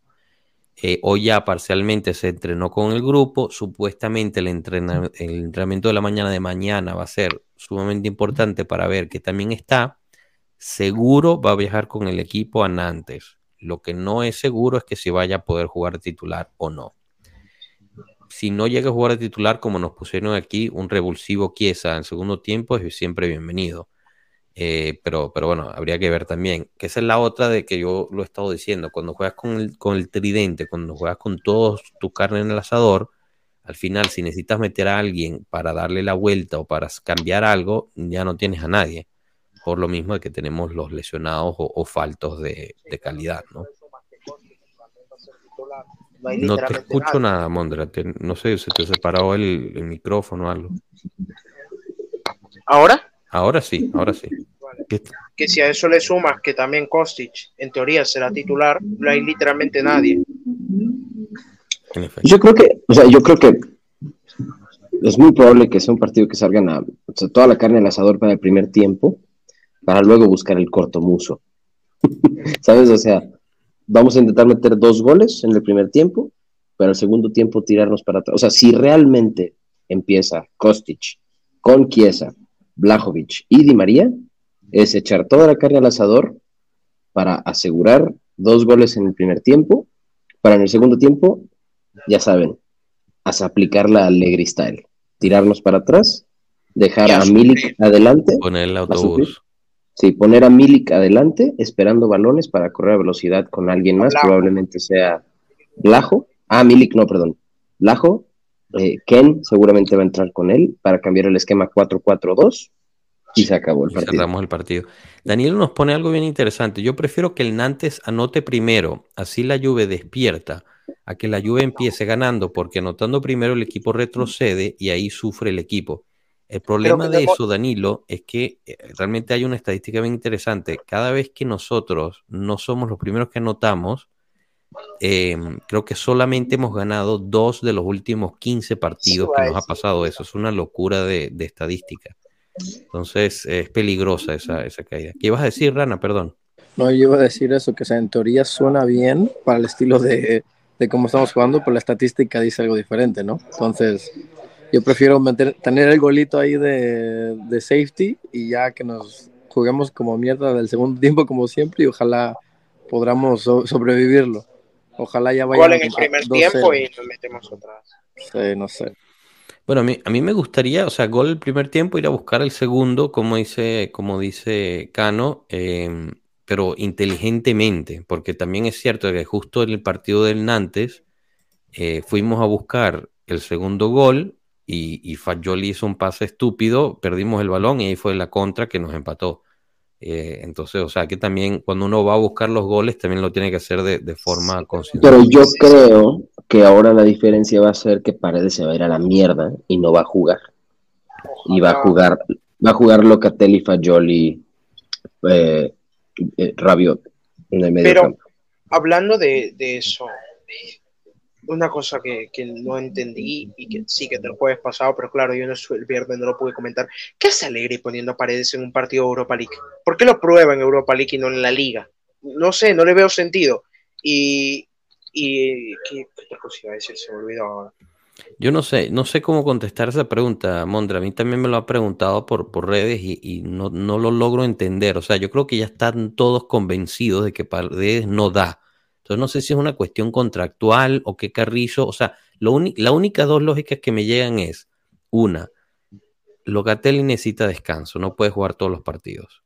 Eh, hoy ya parcialmente se entrenó con el grupo, supuestamente el, entrena- el entrenamiento de la mañana de mañana va a ser sumamente importante para ver que también está. Seguro va a viajar con el equipo a Nantes. Lo que no es seguro es que si vaya a poder jugar titular o no. Si no llega a jugar de titular, como nos pusieron aquí, un revulsivo Chiesa en segundo tiempo es siempre bienvenido. Eh, pero, pero bueno, habría que ver también, que esa es la otra de que yo lo he estado diciendo, cuando juegas con el, con el tridente, cuando juegas con todos tu carne en el asador, al final si necesitas meter a alguien para darle la vuelta o para cambiar algo, ya no tienes a nadie, por lo mismo de que tenemos los lesionados o, o faltos de, de calidad, ¿no? No te escucho nada. nada, Mondra, te- no sé, se te separó el, el micrófono o algo. Ahora, Ahora sí, ahora sí. ¿Qué- que si a eso le sumas que también Kostic, en teoría, será titular, no hay literalmente nadie. Yo creo que, o sea, yo creo que es muy probable que sea un partido que salgan a, o sea, toda la carne al asador para el primer tiempo, para luego buscar el corto muso. ¿Sabes? O sea, vamos a intentar meter dos goles en el primer tiempo, pero el segundo tiempo tirarnos para atrás. O sea, si realmente empieza Kostic con Chiesa, Blajovic y Di María, es echar toda la carne al asador para asegurar dos goles en el primer tiempo, para en el segundo tiempo ya saben, hasta aplicar la Allegri style. Tirarnos para atrás, dejar a. Milik adelante, Poner el autobús. sí, poner a Milik adelante, esperando balones para correr a velocidad con alguien más, Blajo. probablemente sea Blajo. Ah, Milik, no, perdón. Blajo, Eh, Ken seguramente va a entrar con él para cambiar el esquema 4-4-2 y se acabó el partido. cerramos el partido. Daniel nos pone algo bien interesante. Yo prefiero que el Nantes anote primero, así la Juve despierta, a que la Juve empiece ganando, porque anotando primero el equipo retrocede y ahí sufre el equipo. El problema de eso, Danilo, es que eh, realmente hay una estadística bien interesante. Cada vez que nosotros no somos los primeros que anotamos, eh, creo que solamente hemos ganado dos de los últimos 15 partidos que nos ha pasado eso. Es una locura de, estadística. Entonces es peligrosa esa, esa caída. ¿Qué ibas a decir, Rana? Perdón. No, yo iba a decir eso, que en teoría suena bien para el estilo de, de cómo estamos jugando, pero la estadística dice algo diferente, ¿no? Entonces, yo prefiero meter, tener el golito ahí de, de safety y ya que nos juguemos como mierda del segundo tiempo como siempre y ojalá podamos so- sobrevivirlo. Ojalá ya vaya Gol en el primer tiempo y nos metemos vez. Sí, no sé. Bueno, a mí, a mí me gustaría, o sea, gol el primer tiempo, ir a buscar el segundo, como dice, como dice Cano, eh, pero inteligentemente, porque también es cierto que justo en el partido del Nantes eh, fuimos a buscar el segundo gol y, y Fagioli hizo un pase estúpido, perdimos el balón y ahí fue la contra que nos empató. Eh, entonces, o sea, que también cuando uno va a buscar los goles, también lo tiene que hacer de, de forma consciente. Pero yo creo que ahora la diferencia va a ser que Paredes se va a ir a la mierda y no va a jugar. Y va a jugar, va a jugar Locatelli, Fagioli, eh, eh, Rabiot en el medio Pero- campo. Hablando de, de eso, una cosa que, que no entendí y que sí que del jueves pasado, pero claro, yo no el viernes, no lo pude comentar. ¿Qué hace Alegre poniendo Paredes en un partido de Europa League? ¿Por qué lo prueba en Europa League y no en la Liga? No sé, no le veo sentido. Y, y ¿qué, qué otra cosa iba a decir? Se me olvidó ahora. Yo no sé, no sé cómo contestar esa pregunta, Mondra. A mí también me lo ha preguntado por, por redes y, y no, no lo logro entender. O sea, yo creo que ya están todos convencidos de que Paredes no da. Entonces no sé si es una cuestión contractual o qué Carrillo. O sea, lo la única dos lógicas que me llegan es, una, Locatelli necesita descanso, no puede jugar todos los partidos.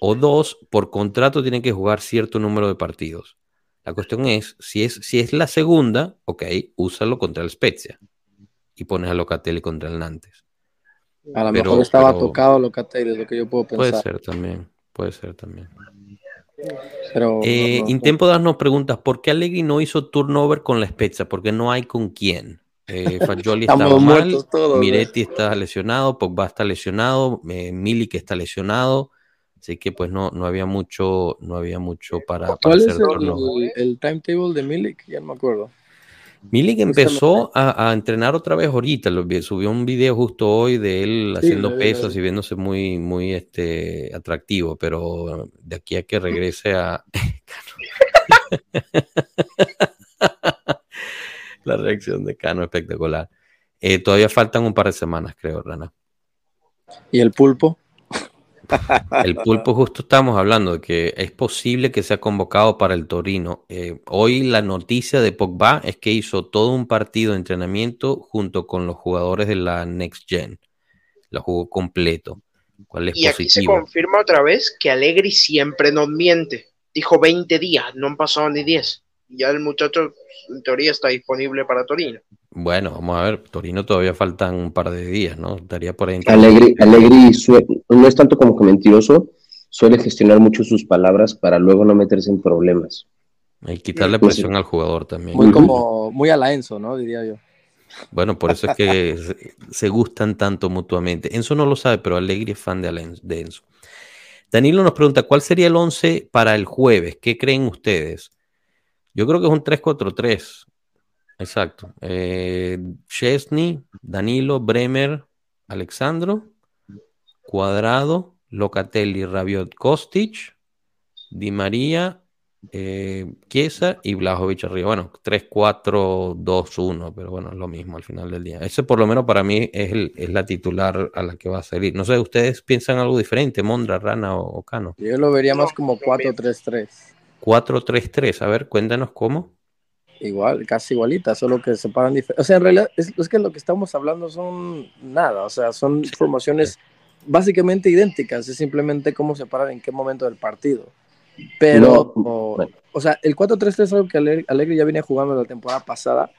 O dos, por contrato tiene que jugar cierto número de partidos. La cuestión es, si es, si es la segunda, ok, úsalo contra el Spezia y pones a Locatelli contra el Nantes. A lo Pero- mejor estaba pero- tocado Locatelli, es lo que yo puedo Puede pensar. ser también, puede ser también. Pero, Eh, no, no, Intempo das nos preguntas, ¿por qué Allegri no hizo turnover con la Spezia? Porque no hay con quién. Eh, Fagioli estaba mal, todos, Miretti está lesionado, Pogba está lesionado, eh, Milik está lesionado, así que pues no, no había mucho, no había mucho para, para ¿Cuál hacer es el, turnover. el timetable de Milik? Ya no me acuerdo. Milik empezó a, a entrenar otra vez ahorita, lo subió un video justo hoy de él Sí, haciendo pesas y viéndose muy, muy este, atractivo, pero de aquí a que regrese a... La reacción de Cano espectacular. Eh, todavía faltan un par de semanas, creo, Rana. ¿Y el pulpo? El pulpo justo estamos hablando de que es posible que sea convocado para el Torino. Eh, hoy la noticia de Pogba es que hizo todo un partido de entrenamiento junto con los jugadores de la Next Gen. Lo jugó completo. ¿Cuál es Y aquí se confirma otra vez que Alegri siempre nos miente. Dijo 20 días, no han pasado ni 10. Ya el muchacho, en teoría, está disponible para Torino. Bueno, vamos a ver. Torino todavía faltan un par de días, ¿no? Estaría por ahí. entre- Allegri, Allegri sue- no es tanto como que mentiroso, suele gestionar mucho sus palabras para luego no meterse en problemas. Hay que quitarle Pues- presión al jugador también. Muy como, muy a la Enzo, ¿no? Diría yo. Bueno, por eso es que se, se gustan tanto mutuamente. Enzo no lo sabe, pero Allegri es fan de, Alen- de Enzo. Danilo nos pregunta, ¿cuál sería el 11 para el jueves? ¿Qué creen ustedes? Yo creo que es un 3-4-3. Exacto. Eh, Chesney, Danilo, Bremer, Alexandro, Cuadrado, Locatelli, Rabiot, Kostic, Di María, eh, Chiesa y Blajovic arriba. Bueno, 3-4-2-1, pero bueno, es lo mismo al final del día. Ese por lo menos para mí es, el- es la titular a la que va a salir. No sé, ¿ustedes piensan algo diferente, Mondra, Rana o, o Cano? Yo lo vería más como lo mismo. 4-3-3. 4-3-3, a ver, cuéntanos cómo. Igual, casi igualita, solo que se paran diferentes. O sea, en realidad es, es que lo que estamos hablando son nada, o sea, son formaciones básicamente idénticas, es simplemente cómo se paran en qué momento del partido. Pero, No, o, bueno. o sea, el 4-3-3 es algo que Alegre, Alegre ya venía jugando la temporada pasada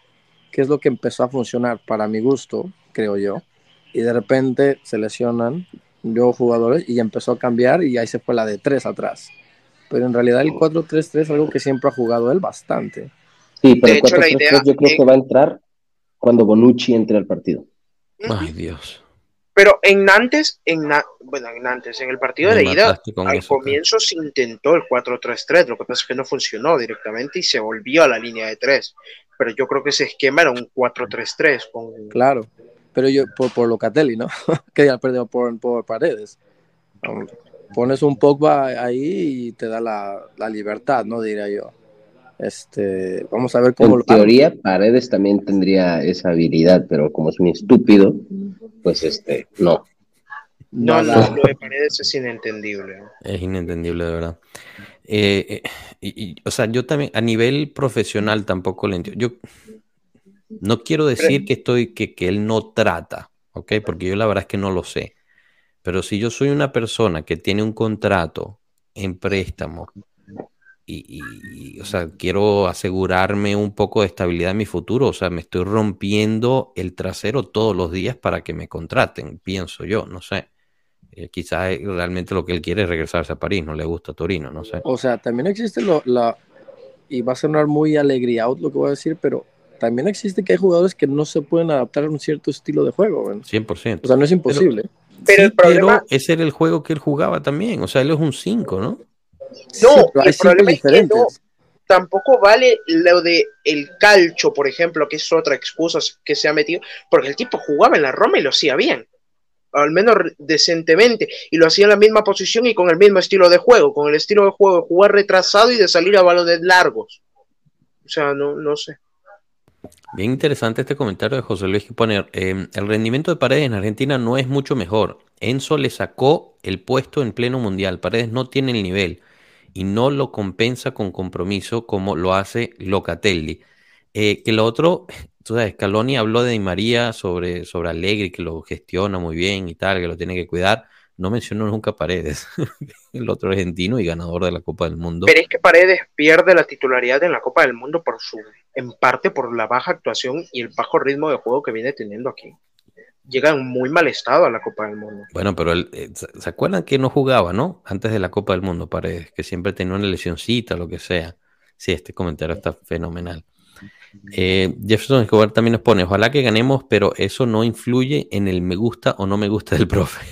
qué es lo que empezó a funcionar para mi gusto, creo yo. Y de repente se lesionan yo jugadores y empezó a cambiar y ahí se fue la de tres atrás. Pero en realidad el 4-3-3 es algo que siempre ha jugado él bastante. Sí, pero De el hecho, la 4-3-3 idea- yo creo que va a entrar cuando Bonucci entre al partido. Ay, Dios. Pero en Nantes, en Na- bueno, en Nantes, en el partido Me de ida, al eso, comienzo se intentó el 4-3-3, lo que pasa es que no funcionó directamente y se volvió a la línea de 3. Pero yo creo que ese esquema era un 4-3-3 con Claro. Pero yo, por, por Locatelli, ¿no? que ya perdió por, por paredes. Pones un Pogba ahí y te da la, la libertad, ¿no? Diría yo. Este, vamos a ver cómo En lo teoría, Paredes también tendría esa habilidad, pero como es un estúpido, pues este, no. No, No, no, lo de Paredes es inentendible. Es inentendible, de verdad. Eh, eh, y, y, o sea, yo también, a nivel profesional tampoco lo entiendo. Yo no quiero decir que estoy, que, que él no trata, ¿ok? Porque yo la verdad es que no lo sé. Pero si yo soy una persona que tiene un contrato en préstamo y, y- y, o sea, quiero asegurarme un poco de estabilidad en mi futuro, o sea, me estoy rompiendo el trasero todos los días para que me contraten, pienso yo, no sé. Eh, quizás eh, realmente lo que él quiere es regresarse a París, no le gusta Torino, no sé. O sea, también existe lo, la, y va a sonar muy alegría out lo que voy a decir, pero también existe que hay jugadores que no se pueden adaptar a un cierto estilo de juego. ¿ven? 100%. O sea, no es imposible. Pero Sí, el problema- pero ese era el juego que él jugaba también, o sea, él es un 5, ¿no? No, el problema es que no. Tampoco vale lo de el calcho, por ejemplo, que es otra excusa que se ha metido, porque el tipo jugaba en la Roma y lo hacía bien, al menos decentemente, y lo hacía en la misma posición y con el mismo estilo de juego, con el estilo de juego de jugar retrasado y de salir a balones largos. O sea, no, no sé. Bien interesante este comentario de José Luis que pone, eh, el rendimiento de Paredes en Argentina no es mucho mejor. Enzo le sacó el puesto en pleno mundial. Paredes no tiene el nivel y no lo compensa con compromiso como lo hace Locatelli. Eh, que lo otro, tú sabes, Scaloni habló de Di María sobre, sobre Allegri, que lo gestiona muy bien y tal, que lo tiene que cuidar. No mencionó nunca Paredes, el otro argentino y ganador de la Copa del Mundo. Pero es que Paredes pierde la titularidad en la Copa del Mundo por su, en parte por la baja actuación y el bajo ritmo de juego que viene teniendo aquí. Llega en muy mal estado a la Copa del Mundo. Bueno, pero él, eh, ¿se acuerdan que no jugaba, no? Antes de la Copa del Mundo, Paredes, que siempre tenía una lesioncita, lo que sea. Sí, este comentario está fenomenal. Eh, Jefferson Escobar también nos pone, ojalá que ganemos, pero eso no influye en el me gusta o no me gusta del profe.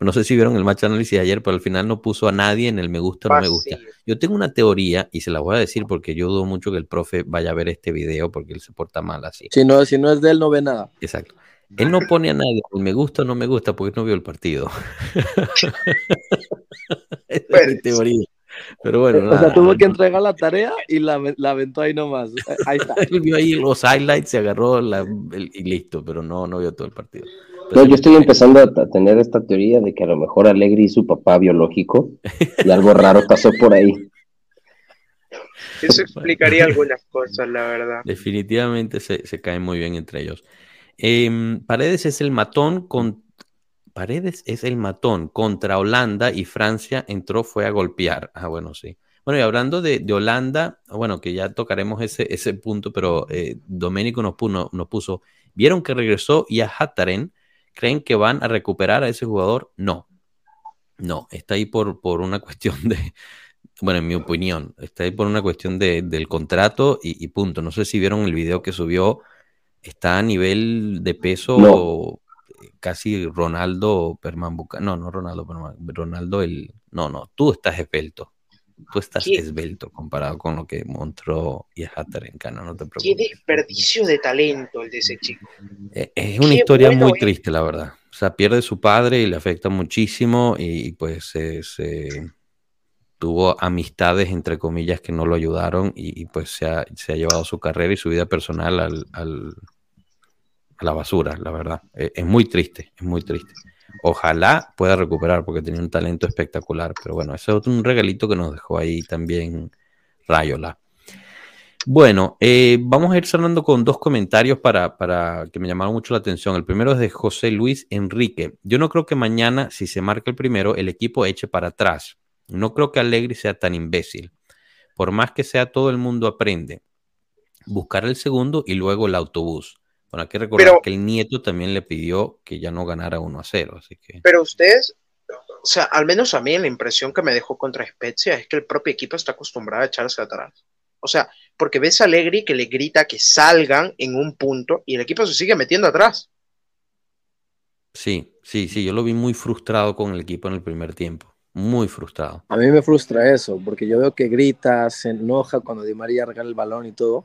no sé si vieron el match análisis de ayer, pero al final no puso a nadie en el me gusta o no me gusta. Vacío. Yo tengo una teoría y se la voy a decir porque yo dudo mucho que el profe vaya a ver este video porque él se porta mal así. Si no, si no es de él, no ve nada. Exacto. Él no pone a nadie el me gusta o no me gusta porque no vio el partido. Esa es mi teoría. Pero bueno, o sea, nada, tuvo que entregar la tarea y la, la aventó ahí nomás. Eh, Ahí está. Él vio ahí los highlights, se agarró la- el- y listo, pero no, no vio todo el partido. Pero No, yo estoy empezando a t- a tener esta teoría de que a lo mejor Alegri es su papá biológico y algo raro pasó por ahí. Eso explicaría algunas cosas, la verdad. Definitivamente se, se caen muy bien entre ellos. Em, Paredes es el matón con Paredes es el matón contra Holanda y Francia entró fue a golpear. Ah, bueno, sí. Bueno, y hablando de, Holanda, bueno, que ya tocaremos ese, ese punto, pero eh, Doménico nos puso, nos puso, ¿vieron que regresó y a Hattaren? ¿Creen que van a recuperar a ese jugador? No. No, está ahí por, por una cuestión de, bueno, en mi opinión, está ahí por una cuestión de, del contrato y, y punto. No sé si vieron el video que subió, está a nivel de peso No. casi Ronaldo Permanbuca. No, no Ronaldo Perman, Ronaldo el... No, no, tú estás esbelto. Tú estás ¿Qué? esbelto comparado con lo que mostró y en Cana, no te Qué preocupes. desperdicio de talento el de ese chico. Eh, Es una Qué historia bueno muy es. triste, la verdad. O sea, pierde su padre y le afecta muchísimo y, y, pues se, se tuvo amistades, entre comillas, que no lo ayudaron y, pues se ha, llevado su carrera y su vida personal al, a la basura, la verdad. Eh, es muy triste, es muy triste. Ojalá pueda recuperar porque tenía un talento espectacular, pero bueno, ese es un regalito que nos dejó ahí también Rayola. Bueno, eh, vamos a ir cerrando con dos comentarios para, para que me llamaron mucho la atención. El primero es de José Luis Enrique. Yo no creo que mañana, si se marca el primero, el equipo eche para atrás. No creo que Allegri sea tan imbécil. Por más que sea todo el mundo aprende. buscar el segundo y luego el autobús. Bueno, hay que recordar Pero- que el nieto también le pidió que ya no ganara 1 a 0, así que Pero ustedes, o sea, al menos a mí la impresión que me dejó contra Spezia es que el propio equipo está acostumbrado a echarse atrás. O sea, porque ves a Allegri que le grita que salgan en un punto y el equipo se sigue metiendo atrás. sí, sí, sí, yo lo vi muy frustrado con el equipo en el primer tiempo, muy frustrado. A mí me frustra eso, porque yo veo que grita, se enoja cuando Di María regala el balón y todo,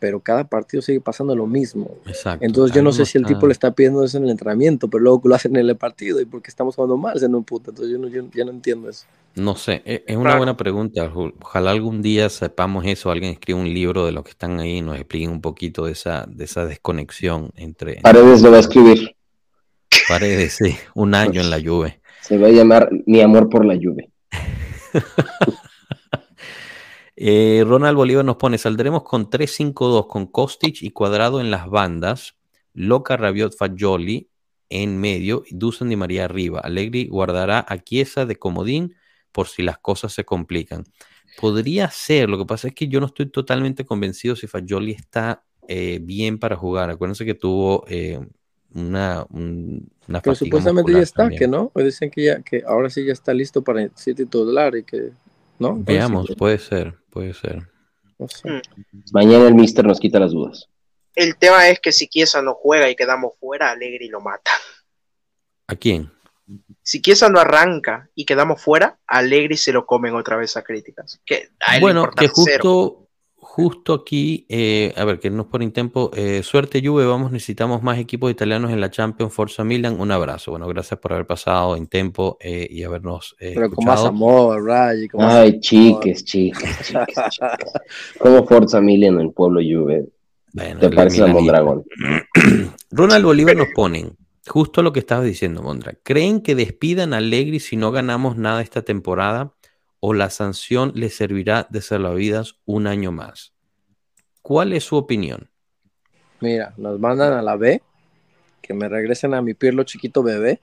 pero cada partido sigue pasando lo mismo. Exacto. Entonces yo no sé si el tipo le está pidiendo eso en el entrenamiento, pero luego lo hacen en el partido y porque estamos jugando mal se no puta. Entonces yo no, yo, yo no entiendo eso. No sé, e- es una buena pregunta. Ojalá algún día sepamos eso, alguien escriba un libro de los que están ahí y nos expliquen un poquito de esa, de esa desconexión entre Paredes lo va a escribir. paredes, sí, un año en la lluvia. Se va a llamar Mi amor por la lluvia. Eh, Ronald Bolívar nos pone, saldremos con 3-5-2 con Kostic y Cuadrado en las bandas, Loca, Rabiot, Fagioli en medio y Dusan Di María arriba. Allegri guardará a Chiesa de comodín por si las cosas se complican. Podría ser, lo que pasa es que yo no estoy totalmente convencido si Fagioli está eh, bien para jugar. Acuérdense que tuvo eh, una, un- una Pero supuestamente ya está, también. que no. Hoy dicen que ya, que ahora sí ya está listo para ser titular y que, ¿no? Sí Veamos, que- puede ser, puede ser. no sé. Mm. Mañana el Mister nos quita las dudas. El tema es que si Chiesa no juega y quedamos fuera, Allegri lo mata. ¿A quién? Si Chiesa no arranca y quedamos fuera, Allegri se lo comen otra vez a críticas. Que a él Bueno, que cero. Justo, aquí, eh, a ver, que no es por tiempo. eh, suerte, Juve, vamos, necesitamos más equipos italianos en la Champions, Forza Milan. Un abrazo. Bueno, gracias por haber pasado en tempo eh, y habernos eh, Pero con más amor, Ray. con más Ay, amor. chiques, chiques, chiques, chiques. ¿Cómo Forza Milan en Pueblo Juve? Bueno, ¿Te parece a. Mondragón? Ronald Bolívar nos ponen justo lo que estabas diciendo, Mondra. ¿Creen que despidan a Allegri si no ganamos nada esta temporada o la sanción le servirá de salvavidas un año más? ¿Cuál es su opinión? Mira, nos mandan a la B, que me regresen a mi Pirlo chiquito bebé,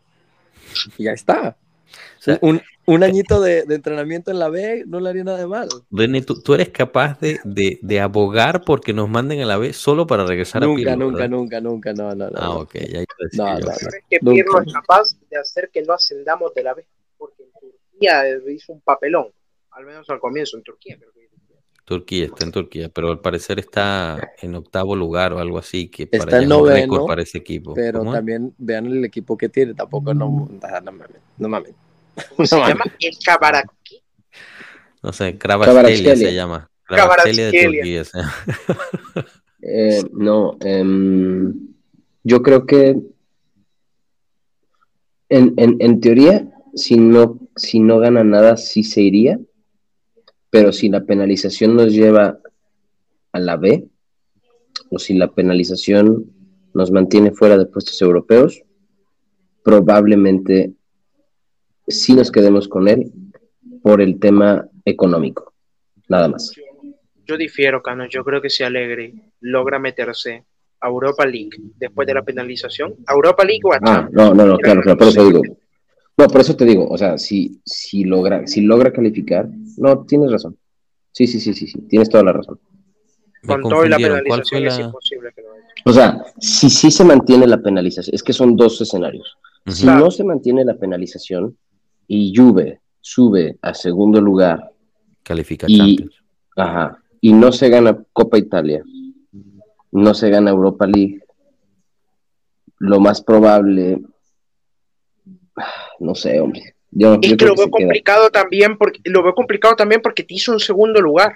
y ya está. O sea, un, un añito de, de entrenamiento en la B no le haría nada de mal. René, ¿tú, tú eres capaz de, de- de abogar porque nos manden a la vez solo para regresar a Nunca, Pirlo, nunca, ¿verdad? nunca, nunca, no, no, no. Ah, no. ok, ya iba a decir No, yo. no, Es que Nunca. Pirlo es capaz de hacer que no ascendamos de la en Turquía hizo un papelón, al menos al comienzo en Turquía. creo que- Turquía, está en Turquía, pero al parecer está en octavo lugar o algo así, que Está para en es un noveno, récord para ese equipo. Pero también vean el equipo que tiene, tampoco no, ah, no mames, no mames. ¿Cómo se llama? El Kabaraki. No sé, Kvaratskhelia. se llama. Kravatskelia de. Turquía. se llama. Eh, no, em, yo creo que en, en- en teoría, si no, si no gana nada, sí se iría, pero si la penalización nos lleva a la B, o si la penalización nos mantiene fuera de puestos europeos, probablemente sí nos quedemos con él por el tema económico, nada más. Yo difiero, Cano. Yo creo que si Allegri logra meterse a Europa League después de la penalización, a Europa League o a Ah, no, no, no, claro, claro, por eso Sí. digo. No, por eso te digo, o sea, si, si logra, si logra calificar, no, tienes razón. Sí, sí, sí, sí, sí, tienes toda la razón. Con todo y la confundieron. ¿Cuál fue penalización es imposible que lo haga. O sea, si sí se mantiene la penalización, es que son dos escenarios. Si no se mantiene la penalización y Juve sube a segundo lugar, Califica Y- Champions. ajá, y no se gana Copa Italia, no se gana Europa League, lo más probable, no sé, hombre. Yo, Es yo que lo que veo se queda. complicado también porque lo veo complicado también porque te hizo un segundo lugar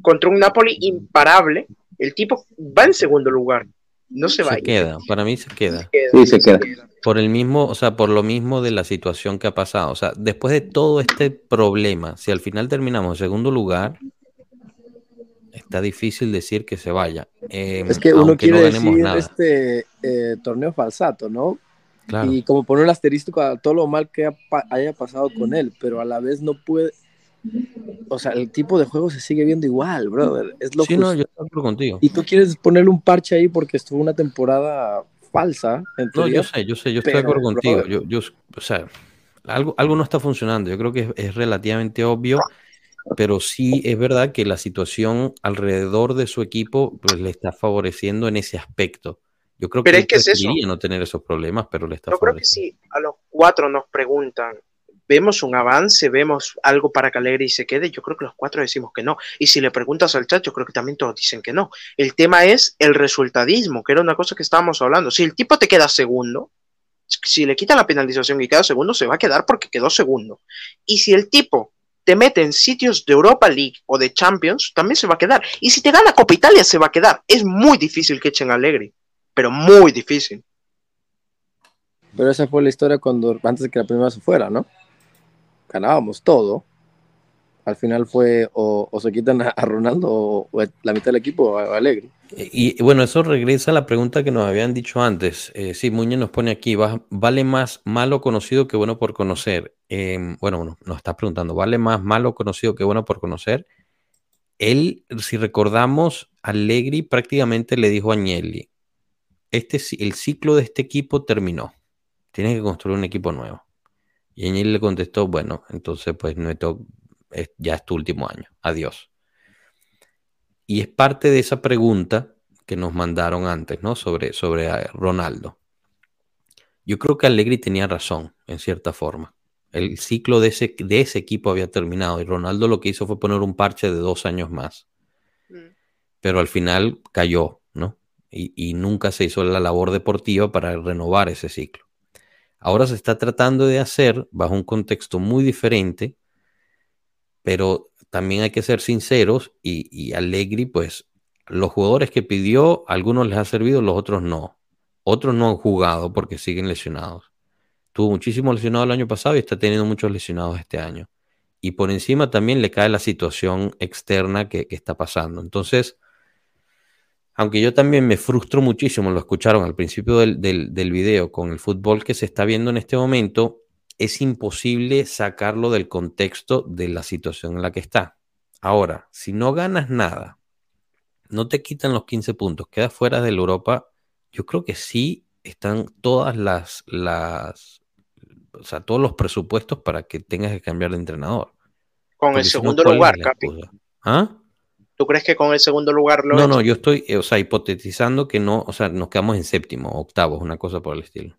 contra un Napoli imparable. El tipo va en segundo lugar, no se va. a Se queda, para mí se queda. Sí, se queda. Por el mismo, o sea, por lo mismo de la situación que ha pasado. O sea, después de todo este problema, si al final terminamos en segundo lugar, está difícil decir que se vaya. Eh, Es que uno aunque quiere no ganemos decir nada. este eh, torneo falsato, ¿no? Claro. Y como poner un asterisco a todo lo mal que haya pasado con él, pero a la vez no puede. O sea, el tipo de juego se sigue viendo igual, brother. Es lo Sí, no, yo estoy de acuerdo contigo. Y tú quieres ponerle un parche ahí porque estuvo una temporada falsa, en No, yo sé, yo sé, yo estoy de acuerdo contigo. Yo, yo, o sea, algo, algo no está funcionando. Yo creo que es, es relativamente obvio. pero sí es verdad que la situación alrededor de su equipo pues, le está favoreciendo en ese aspecto. Yo creo Pero que es que es eso. no tener esos problemas, pero le está Yo creo que si a los cuatro nos preguntan, ¿vemos un avance? ¿Vemos algo para que Alegre se quede? Yo creo que los cuatro decimos que no. Y si le preguntas al chat, yo creo que también todos dicen que no. El tema es el resultadismo, que era una cosa que estábamos hablando. Si el tipo te queda segundo, si le quitan la penalización y queda segundo, se va a quedar porque quedó segundo. Y si el tipo te mete en sitios de Europa League o de Champions, también se va a quedar. Y si te gana Copa Italia, se va a quedar. Es muy difícil que echen a Alegre, pero muy difícil. Pero esa fue la historia cuando antes de que la primera se fuera, ¿no? Ganábamos todo. Al final fue o, o se quitan a, a Ronaldo o, o la mitad del equipo a Alegre. Y, y bueno, eso regresa a la pregunta que nos habían dicho antes. Eh, sí, Muñoz nos pone aquí, va- vale más malo conocido que bueno por conocer. Eh, bueno, bueno, nos está preguntando, ¿vale más malo conocido que bueno por conocer? Él, si recordamos, Allegri prácticamente le dijo a Agnelli, este, el ciclo de este equipo terminó, tienes que construir un equipo nuevo. Y Agnelli le contestó, bueno, entonces pues Neto, es- ya es tu último año, adiós. Y es parte de esa pregunta que nos mandaron antes, ¿no? Sobre, sobre eh, Ronaldo. Yo creo que Allegri tenía razón, en cierta forma. El ciclo de ese, de ese equipo había terminado y Ronaldo lo que hizo fue poner un parche de dos años más. Pero al final cayó, ¿no? Y, nunca se hizo la labor deportiva para renovar ese ciclo. Ahora se está tratando de hacer bajo un contexto muy diferente, pero también hay que ser sinceros y, y Allegri, pues los jugadores que pidió, algunos les ha servido, los otros no. Otros no han jugado porque siguen lesionados. Tuvo muchísimos lesionados el año pasado y está teniendo muchos lesionados este año. Y por encima también le cae la situación externa que está pasando. Entonces, aunque yo también me frustro muchísimo, lo escucharon al principio del, del, del video, con el fútbol que se está viendo en este momento, es imposible sacarlo del contexto de la situación en la que está. Ahora, si no ganas nada, no te quitan los 15 puntos, quedas fuera de la Europa, yo creo que sí están todas las, las, o sea, todos los presupuestos para que tengas que cambiar de entrenador. Con el Porque segundo ¿cuál es lugar, Capi. excusa? ¿Ah? ¿Tú crees que con el segundo lugar lo No, no, yo estoy, eh, o sea, hipotetizando que no, o sea, nos quedamos en séptimo, octavos, una cosa por el estilo.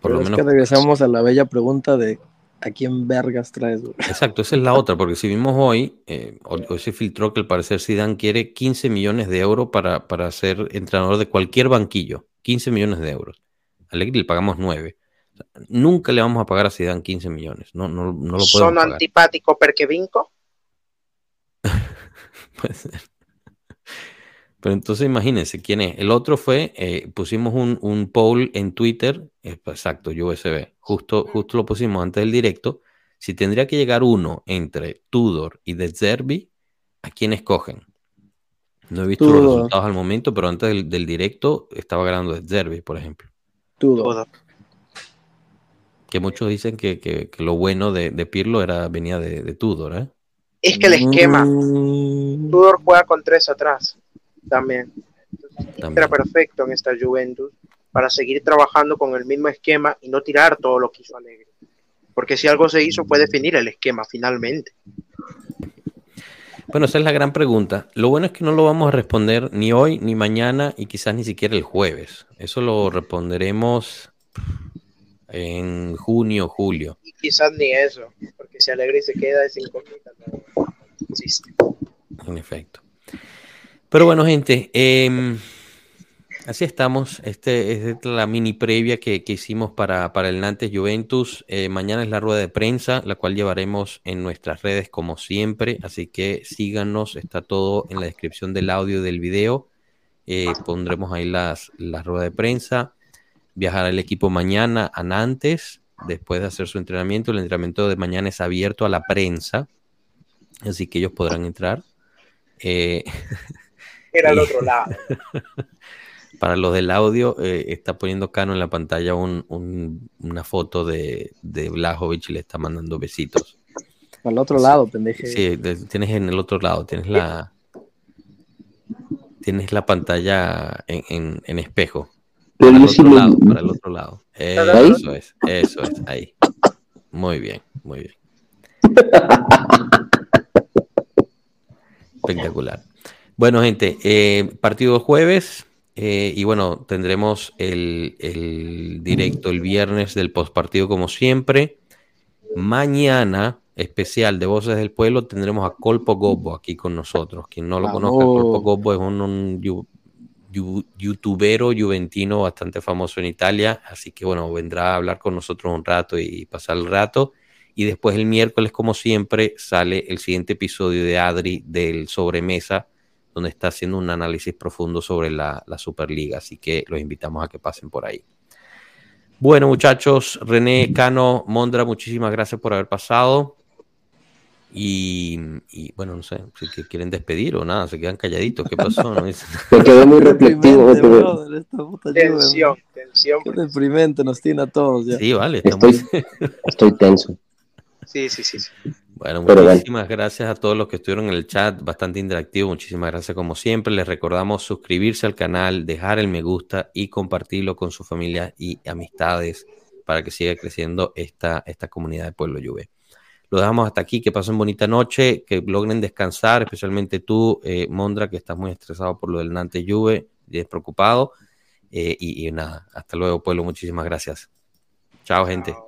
Por Pero lo es menos. que regresamos a la bella pregunta de ¿a quién vergas traes? güey? Exacto, esa es la otra, porque si vimos hoy, eh, hoy, hoy se filtró que al parecer Zidane quiere 15 millones de euros para, para ser entrenador de cualquier banquillo. 15 millones de euros. A Allegri le pagamos 9. O sea, nunca le vamos a pagar a Zidane 15 millones. No, no, no lo podemos ¿Son pagar. antipático perché vinco? Puede ser. Pero entonces imagínense quién es. El otro fue, eh, pusimos un, un poll en Twitter, eh, exacto, USB, justo, justo lo pusimos antes del directo. Si tendría que llegar uno entre Tudor y De Zerbi, ¿a quién escogen? No he visto los Tudor. resultados al momento, pero antes del, del directo estaba ganando De Zerbi, por ejemplo. Tudo. Todo. Que muchos dicen que, que- que lo bueno de, de Pirlo era, venía de, de Tudor, ¿eh? Es que el esquema, Mm, Tudor juega con tres atrás también. También. Era perfecto en esta Juventus para seguir trabajando con el mismo esquema y no tirar todo lo que hizo Alegre. Porque si algo se hizo fue definir el esquema finalmente. Bueno, esa es la gran pregunta. Lo bueno es que no lo vamos a responder ni hoy, ni mañana, y quizás ni siquiera el jueves. Eso lo responderemos en junio, julio. Y quizás ni eso, porque si Alegre se queda es incógnita, no existe. En efecto. Pero bueno, gente, em, así estamos. Este es la mini previa que, que hicimos para, para el Nantes Juventus. Eh, mañana es la rueda de prensa, la cual llevaremos en nuestras redes como siempre. Así que síganos, está todo en la descripción del audio y del video. Eh, pondremos ahí las, la rueda de prensa. Viajará el equipo mañana a Nantes, después de hacer su entrenamiento. El entrenamiento de mañana es abierto a la prensa, así que ellos podrán entrar. Eh, Era al Y- otro lado. Para los del audio, eh, está poniendo Cano en la pantalla un- un- una foto de, de Blajovic y le está mandando besitos. Al otro lado, pendeje. Sí, de- tienes en el otro lado, tienes la tienes la pantalla en, en- en espejo. Pero Para el otro lo- lado, para el otro lado. ¿Ahí? Eso es, eso es, ahí. Muy bien, muy bien. Espectacular. Bueno, gente, eh, partido jueves. eh, y bueno, tendremos el, el directo el viernes del postpartido como siempre. Mañana, especial de Voces del Pueblo, tendremos a Colpo Gobbo aquí con nosotros. Quien no lo Vamos. conozca, Colpo Gobbo es un, youtubero juventino bastante famoso en Italia. Así que bueno, vendrá a hablar con nosotros un rato y pasar el rato. Y después el miércoles, como siempre, sale el siguiente episodio de Adri del Sobremesa, donde está haciendo un análisis profundo sobre la, la Superliga. Así que los invitamos a que pasen por ahí. Bueno, muchachos, René, Cano, Mondra, muchísimas gracias por haber pasado. Y, y, bueno, no sé, si que quieren despedir o nada, se quedan calladitos. ¿Qué pasó? No dicen- quedé muy brother, puta Juve, Tensión, tensión. Qué deprimente nos tiene a todos ya. Sí, vale. estamos- Estoy, estoy tenso. Sí, sí, sí. sí. Bueno, Pero muchísimas gracias a todos los que estuvieron en el chat, bastante interactivo. Muchísimas gracias como siempre. Les recordamos suscribirse al canal, dejar el me gusta y compartirlo con su familia y amistades para que siga creciendo esta, esta comunidad de Pueblo Juve. Lo dejamos hasta aquí. Que pasen bonita noche, que logren descansar, especialmente tú, eh, Mondra, que estás muy estresado por lo del Nantes Juve despreocupado. Eh, y, nada, hasta luego, pueblo. Muchísimas gracias. Chao, gente.